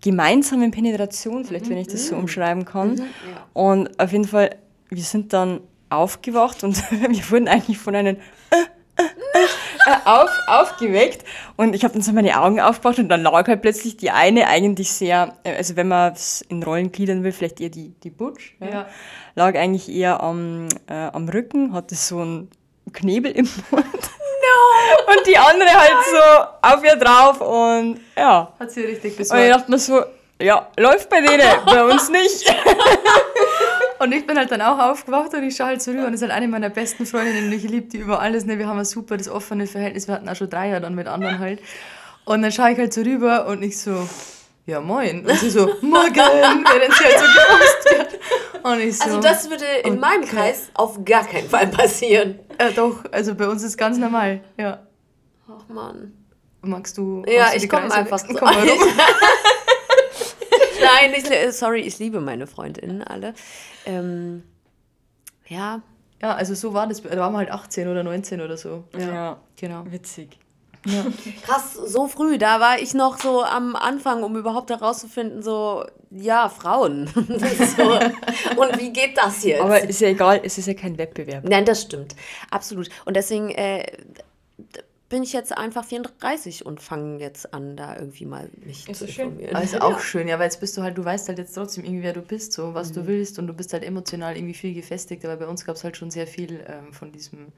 gemeinsamen Penetration, vielleicht, wenn ich das so umschreiben kann. Und auf jeden Fall, wir sind dann aufgewacht und wir wurden eigentlich von einem äh, auf, aufgeweckt und ich habe dann so meine Augen aufgemacht und dann lag halt plötzlich die eine eigentlich sehr, äh, also wenn man es in Rollen gliedern will, vielleicht eher die, die Butch, ja, Ja. lag eigentlich eher am, äh, am Rücken, hatte so einen Knebel im Mund. No! Und die andere halt so auf ihr drauf und ja. Hat sie richtig Und ich besorgt. dachte mir so, ja, läuft bei denen, bei uns nicht. Und ich bin halt dann auch aufgewacht und ich schaue halt so rüber und das ist halt eine meiner besten Freundinnen und ich liebe die über alles. Ne? Wir haben ein super, das offene Verhältnis. Wir hatten auch schon drei Jahre dann mit anderen halt. Und dann schaue ich halt so rüber und ich so, ja moin. Und sie so, morgen, während sie halt so gewusst wird. Und ich so, Also das würde in meinem Kreis auf gar keinen Fall passieren. äh, doch, also bei uns ist ganz normal, ja. Ach Mann. Magst du Ja, magst du ich komme einfach zu Komm mal rum. Nein, ich, sorry, ich liebe meine Freundinnen alle. Ähm, ja, Ja, also so war das. Da waren wir halt 18 oder 19 oder so. Ja, Genau. witzig. krass, so früh, da war ich noch so am Anfang, um überhaupt herauszufinden, so, ja, Frauen. so. Und wie geht das jetzt? Aber ist ja egal, es ist ja kein Wettbewerb. Nein, das stimmt. Absolut. Und deswegen äh, bin ich jetzt einfach 34 und fange jetzt an, da irgendwie mal mich Ist zu das schön? informieren. Also auch schön, ja, weil jetzt bist du halt, du weißt halt jetzt trotzdem irgendwie, wer du bist, so was du willst und du bist halt emotional irgendwie viel gefestigt, aber bei uns gab es halt schon sehr viel ähm, von diesem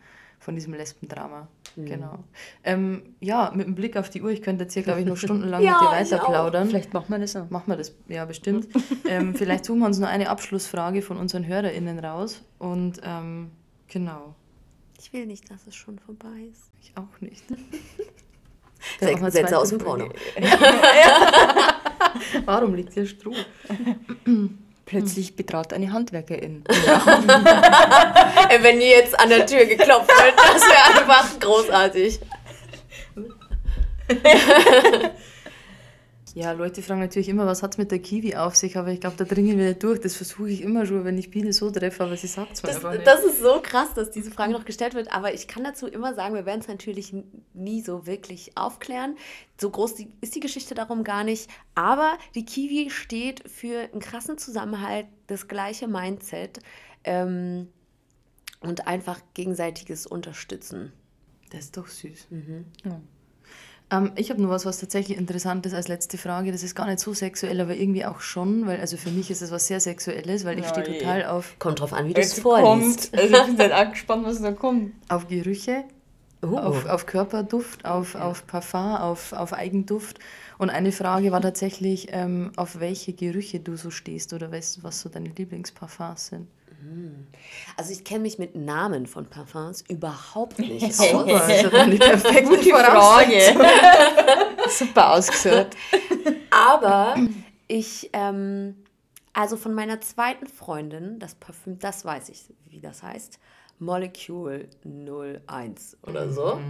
von diesem Lesbendrama. Genau. Ähm, ja, mit dem Blick auf die Uhr, ich könnte jetzt hier, glaube ich, noch stundenlang Ja, mit dir weiter plaudern. Vielleicht machen wir das auch. Machen wir das, ja, bestimmt. ähm, vielleicht suchen wir uns noch eine Abschlussfrage von unseren HörerInnen raus. Und ähm, genau, Ich will nicht, dass es schon vorbei ist. ich auch nicht. Wir Sätze aus dem. Porno. Warum liegt hier Stroh? Plötzlich betrat eine Handwerkerin. Äh, Wenn ihr jetzt an der Tür geklopft wird, das wäre einfach großartig. Ja, Leute fragen natürlich immer, was hat es mit der Kiwi auf sich, aber ich glaube, da dringen wir nicht durch. Das versuche ich immer schon, wenn ich Biene so treffe, aber sie sagt es mir Das, einfach nicht. das ist so krass, dass diese Frage noch gestellt wird, aber ich kann dazu immer sagen, wir werden es natürlich nie so wirklich aufklären. So groß die, ist die Geschichte darum gar nicht, aber die Kiwi steht für einen krassen Zusammenhalt, das gleiche Mindset ähm, und einfach gegenseitiges Unterstützen. Das ist doch süß. Mhm. Ähm, ich habe nur was, was tatsächlich interessant ist als letzte Frage. Das ist gar nicht so sexuell, aber irgendwie auch schon, weil also für mich ist es was sehr Sexuelles, weil ich stehe total auf, Kommt drauf an, wie du es Es vorliest. kommt. Also ich bin halt auch gespannt, was da kommt. auf Gerüche, Oh. auf, auf Körperduft, auf, auf Parfum, auf, auf Eigenduft. Und eine Frage war tatsächlich, ähm, auf welche Gerüche du so stehst oder weißt, was so deine Lieblingsparfums sind. Also ich kenne mich mit Namen von Parfums überhaupt nicht aus. Super, das ist die perfekte Gute. Frage. Super ausgesucht. Aber ich, ähm, also von meiner zweiten Freundin, das Parfüm, das weiß ich, wie das heißt. Molecule 01 oder so.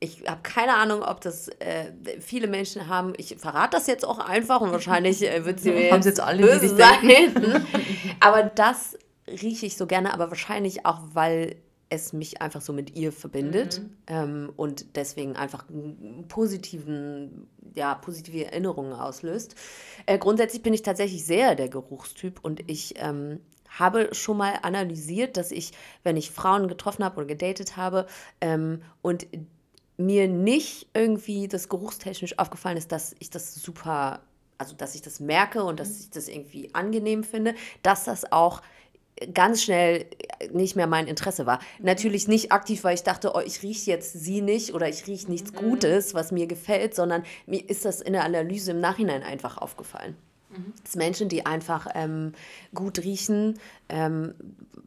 Ich habe keine Ahnung, ob das äh, viele Menschen haben. Ich verrate das jetzt auch einfach und wahrscheinlich äh, wird sie mir jetzt jetzt alle, böse sein. aber das rieche ich so gerne, aber wahrscheinlich auch, weil es mich einfach so mit ihr verbindet ähm, und deswegen einfach positiven, ja, positive Erinnerungen auslöst. Äh, grundsätzlich bin ich tatsächlich sehr der Geruchstyp und ich ähm, habe schon mal analysiert, dass ich, wenn ich Frauen getroffen habe oder gedatet habe ähm, und mir nicht irgendwie das geruchstechnisch aufgefallen ist, dass ich das super, also dass ich das merke und dass ich das irgendwie angenehm finde, dass das auch ganz schnell nicht mehr mein Interesse war. Natürlich nicht aktiv, weil ich dachte, oh, ich rieche jetzt sie nicht oder ich rieche nichts Gutes, was mir gefällt, sondern mir ist das in der Analyse im Nachhinein einfach aufgefallen. Dass Menschen, die einfach ähm, gut riechen, ähm,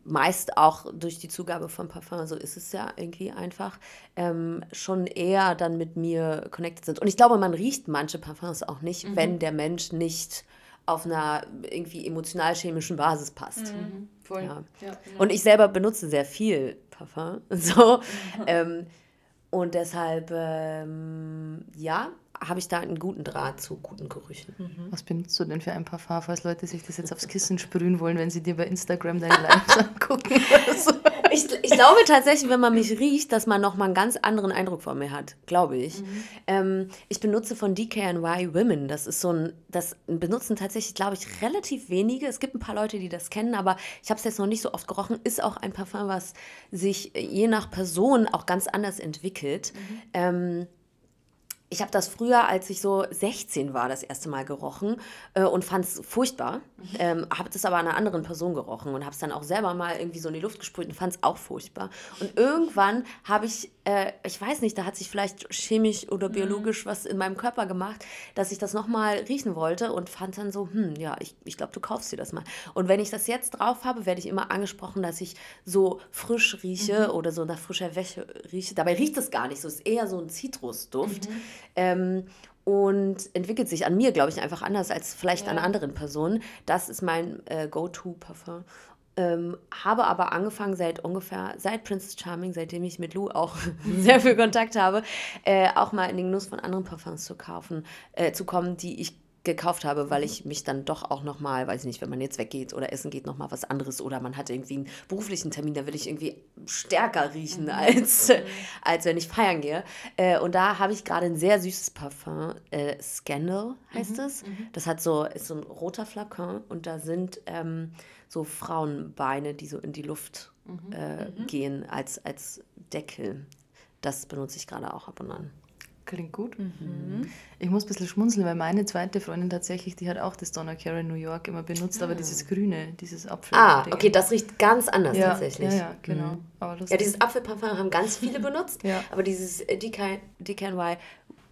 meist auch durch die Zugabe von Parfum, so ist es ja irgendwie einfach, ähm, schon eher dann mit mir connected sind. Und ich glaube, man riecht manche Parfums auch nicht, wenn der Mensch nicht auf einer irgendwie emotional-chemischen Basis passt. Voll. Ja. Ja. Und ich selber benutze sehr viel Parfum. So. ähm, und deshalb, ähm, ja, habe ich da einen guten Draht zu guten Gerüchen. Was benutzt du denn für ein Parfum, falls Leute sich das jetzt aufs Kissen sprühen wollen, wenn sie dir bei Instagram deine Lives angucken so? Ich, ich glaube tatsächlich, wenn man mich riecht, dass man nochmal einen ganz anderen Eindruck von mir hat, glaube ich. Ähm, ich benutze von DKNY Women. Das ist so ein, das benutzen tatsächlich, glaube ich, relativ wenige. Es gibt ein paar Leute, die das kennen, aber ich habe es jetzt noch nicht so oft gerochen. Ist auch ein Parfum, was sich je nach Person auch ganz anders entwickelt. Ähm, ich habe das früher, als ich so 16 war, das erste Mal gerochen äh, und fand es furchtbar. Ähm, habe das aber an einer anderen Person gerochen und habe es dann auch selber mal irgendwie so in die Luft gesprüht und fand es auch furchtbar. Und irgendwann habe ich, äh, ich weiß nicht, da hat sich vielleicht chemisch oder biologisch was in meinem Körper gemacht, dass ich das nochmal riechen wollte und fand dann so, hm, ja, ich, ich glaube, du kaufst dir das mal. Und wenn ich das jetzt drauf habe, werde ich immer angesprochen, dass ich so frisch rieche oder so nach frischer Wäsche rieche. Dabei riecht es gar nicht so, es ist eher so ein Zitrusduft. Ähm, und entwickelt sich an mir, glaube ich, einfach anders als vielleicht an anderen Personen. Das ist mein äh, Go-To-Parfum. Ähm, habe aber angefangen seit ungefähr, seit Princess Charming, seitdem ich mit Lou auch sehr viel Kontakt habe, äh, auch mal in den Genuss von anderen Parfums zu kaufen, äh, zu kommen, die ich gekauft habe, weil ich mich dann doch auch noch mal, weiß ich nicht, wenn man jetzt weggeht oder essen geht, noch mal was anderes oder man hat irgendwie einen beruflichen Termin, da will ich irgendwie stärker riechen als, als wenn ich feiern gehe. Äh, und da habe ich gerade ein sehr süßes Parfum, äh, Scandal heißt es. Das hat so, ist so ein roter Flakon und da sind ähm, so Frauenbeine, die so in die Luft äh, gehen als, als Deckel. Das benutze ich gerade auch ab und an. Klingt gut. Ich muss ein bisschen schmunzeln, weil meine zweite Freundin tatsächlich, die hat auch das Donna Cara New York immer benutzt, aber dieses Grüne, dieses Apfel. Ah, okay, das riecht ganz anders ja, tatsächlich. Ja, ja, genau. Aber Ja, dieses Apfelparfum haben ganz viele benutzt, Ja. aber dieses äh, DK, DKNY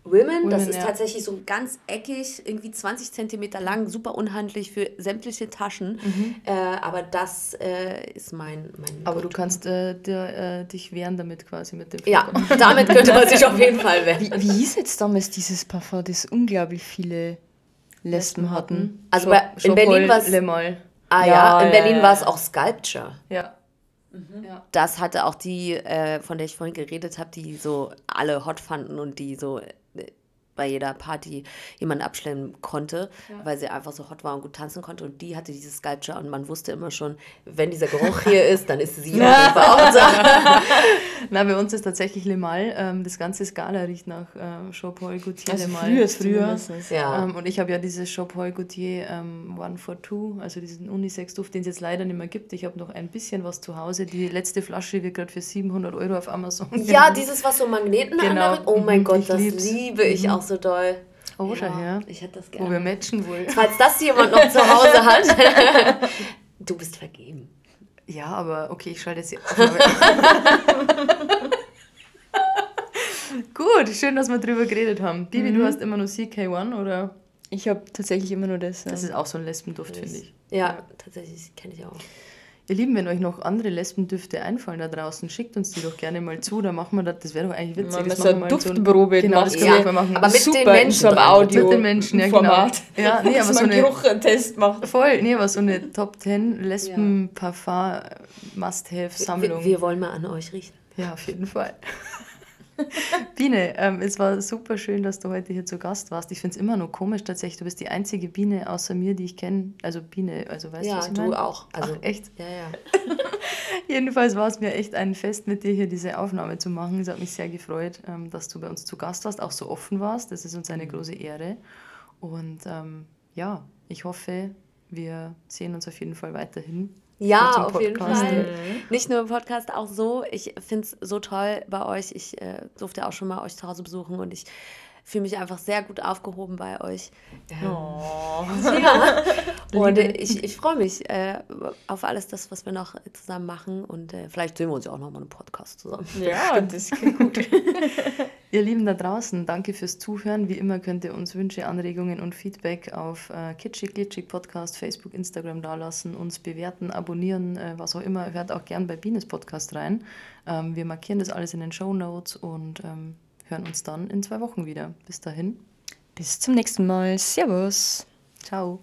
Women, das Women, ist ja. tatsächlich so ganz eckig, irgendwie 20 Zentimeter lang, super unhandlich für sämtliche Taschen. Äh, aber das äh, ist mein, mein aber du Go-To. kannst äh, dir, äh, dich wehren damit quasi mit dem Ja, damit könnte man sich auf jeden Fall wehren. Wie, wie hieß jetzt damals dieses Parfum, das unglaublich viele Lesben hatten? Also bei, in Berlin war es. Ah ja, Ja, in ja, Berlin ja, war es auch Sculpture. Ja. Das hatte auch die, äh, von der ich vorhin geredet habe, die so alle hot fanden und die so bei jeder Party jemand abstellen konnte, weil sie einfach so hot war und gut tanzen konnte. Und die hatte dieses Sculpture und man wusste immer schon, wenn dieser Geruch hier ist, dann ist sie auf jeden Fall auch da. Na, bei uns ist tatsächlich Le Mal. Ähm, das ganze Skala riecht nach ähm, Jean-Paul Gaultier Also Le Mal. früher, früher. Ja. Ähm, und ich habe ja dieses Jean-Paul Gaultier ähm, One for Two, also diesen Unisex-Duft, den es jetzt leider nicht mehr gibt. Ich habe noch ein bisschen was zu Hause. Die letzte Flasche wird gerade für 700 Euro auf Amazon. Ja, dieses, was so Magneten Genau. anmacht. Oh mein Mhm, Gott, ich das lieb's. liebe ich auch so doll. Oh, schau her. Ich hätte das Wo wir gerne. matchen wohl. Falls das jemand noch zu Hause hat, du bist vergeben. Ja, aber okay, ich schalte jetzt Aufnahme. Gut, schön, dass wir drüber geredet haben. Bibi, Mhm. du hast immer nur CK1 oder? Ich habe tatsächlich immer nur das. Das ja. ist auch so ein Lesbenduft, finde ich. Ja, tatsächlich, kenne ich auch. Ihr Lieben, wenn euch noch andere Lesbendüfte einfallen da draußen, schickt uns die doch gerne mal zu. Da machen wir das. Das wäre doch eigentlich witzig. Wir Das so machen eine wir mal so ein- Duftprobe Genau, das können wir Ja, auch mal machen. aber mit Super, den Menschen dran. Audio Mit den Menschen, ja, genau. Format. Ja, nee, aber so man eine- Geruchtest macht. Voll, nee, aber so eine Top 10 Lesben-Parfum-Must-Have-Sammlung. Wir, wir wollen mal an euch riechen. Ja, auf jeden Fall. Biene, ähm, es war super schön, dass du heute hier zu Gast warst. Ich finde es immer nur komisch tatsächlich. Du bist die einzige Biene außer mir, die ich kenne. Also Biene, also weißt du, Ja, was ich du meine? auch. Also, Ach, echt? Ja, ja. Jedenfalls war es mir echt ein Fest, mit dir hier diese Aufnahme zu machen. Es hat mich sehr gefreut, ähm, dass du bei uns zu Gast warst, auch so offen warst. Das ist uns eine große Ehre. Und ähm, ja, ich hoffe, wir sehen uns auf jeden Fall weiterhin. Ja, auf jeden. Fall. Nicht nur im Podcast, auch so. Ich finde es so toll bei euch. Ich äh, durfte auch schon mal euch zu Hause besuchen und ich fühle mich einfach sehr gut aufgehoben bei euch. Ähm, Ja. Und äh, ich, ich freue mich äh, auf alles das, was wir noch zusammen machen. Und äh, vielleicht sehen wir uns ja auch noch mal im Podcast zusammen. Ja, das klingt gut. Ihr Lieben da draußen, danke fürs Zuhören. Wie immer könnt ihr uns Wünsche, Anregungen und Feedback auf äh, Kitschig Glitschig Podcast, Facebook, Instagram dalassen, uns bewerten, abonnieren, äh, was auch immer. Hört auch gern bei Bines Podcast rein. Ähm, wir markieren das alles in den Show Notes und ähm, hören uns dann in zwei Wochen wieder. Bis dahin. Bis zum nächsten Mal. Servus. Ciao.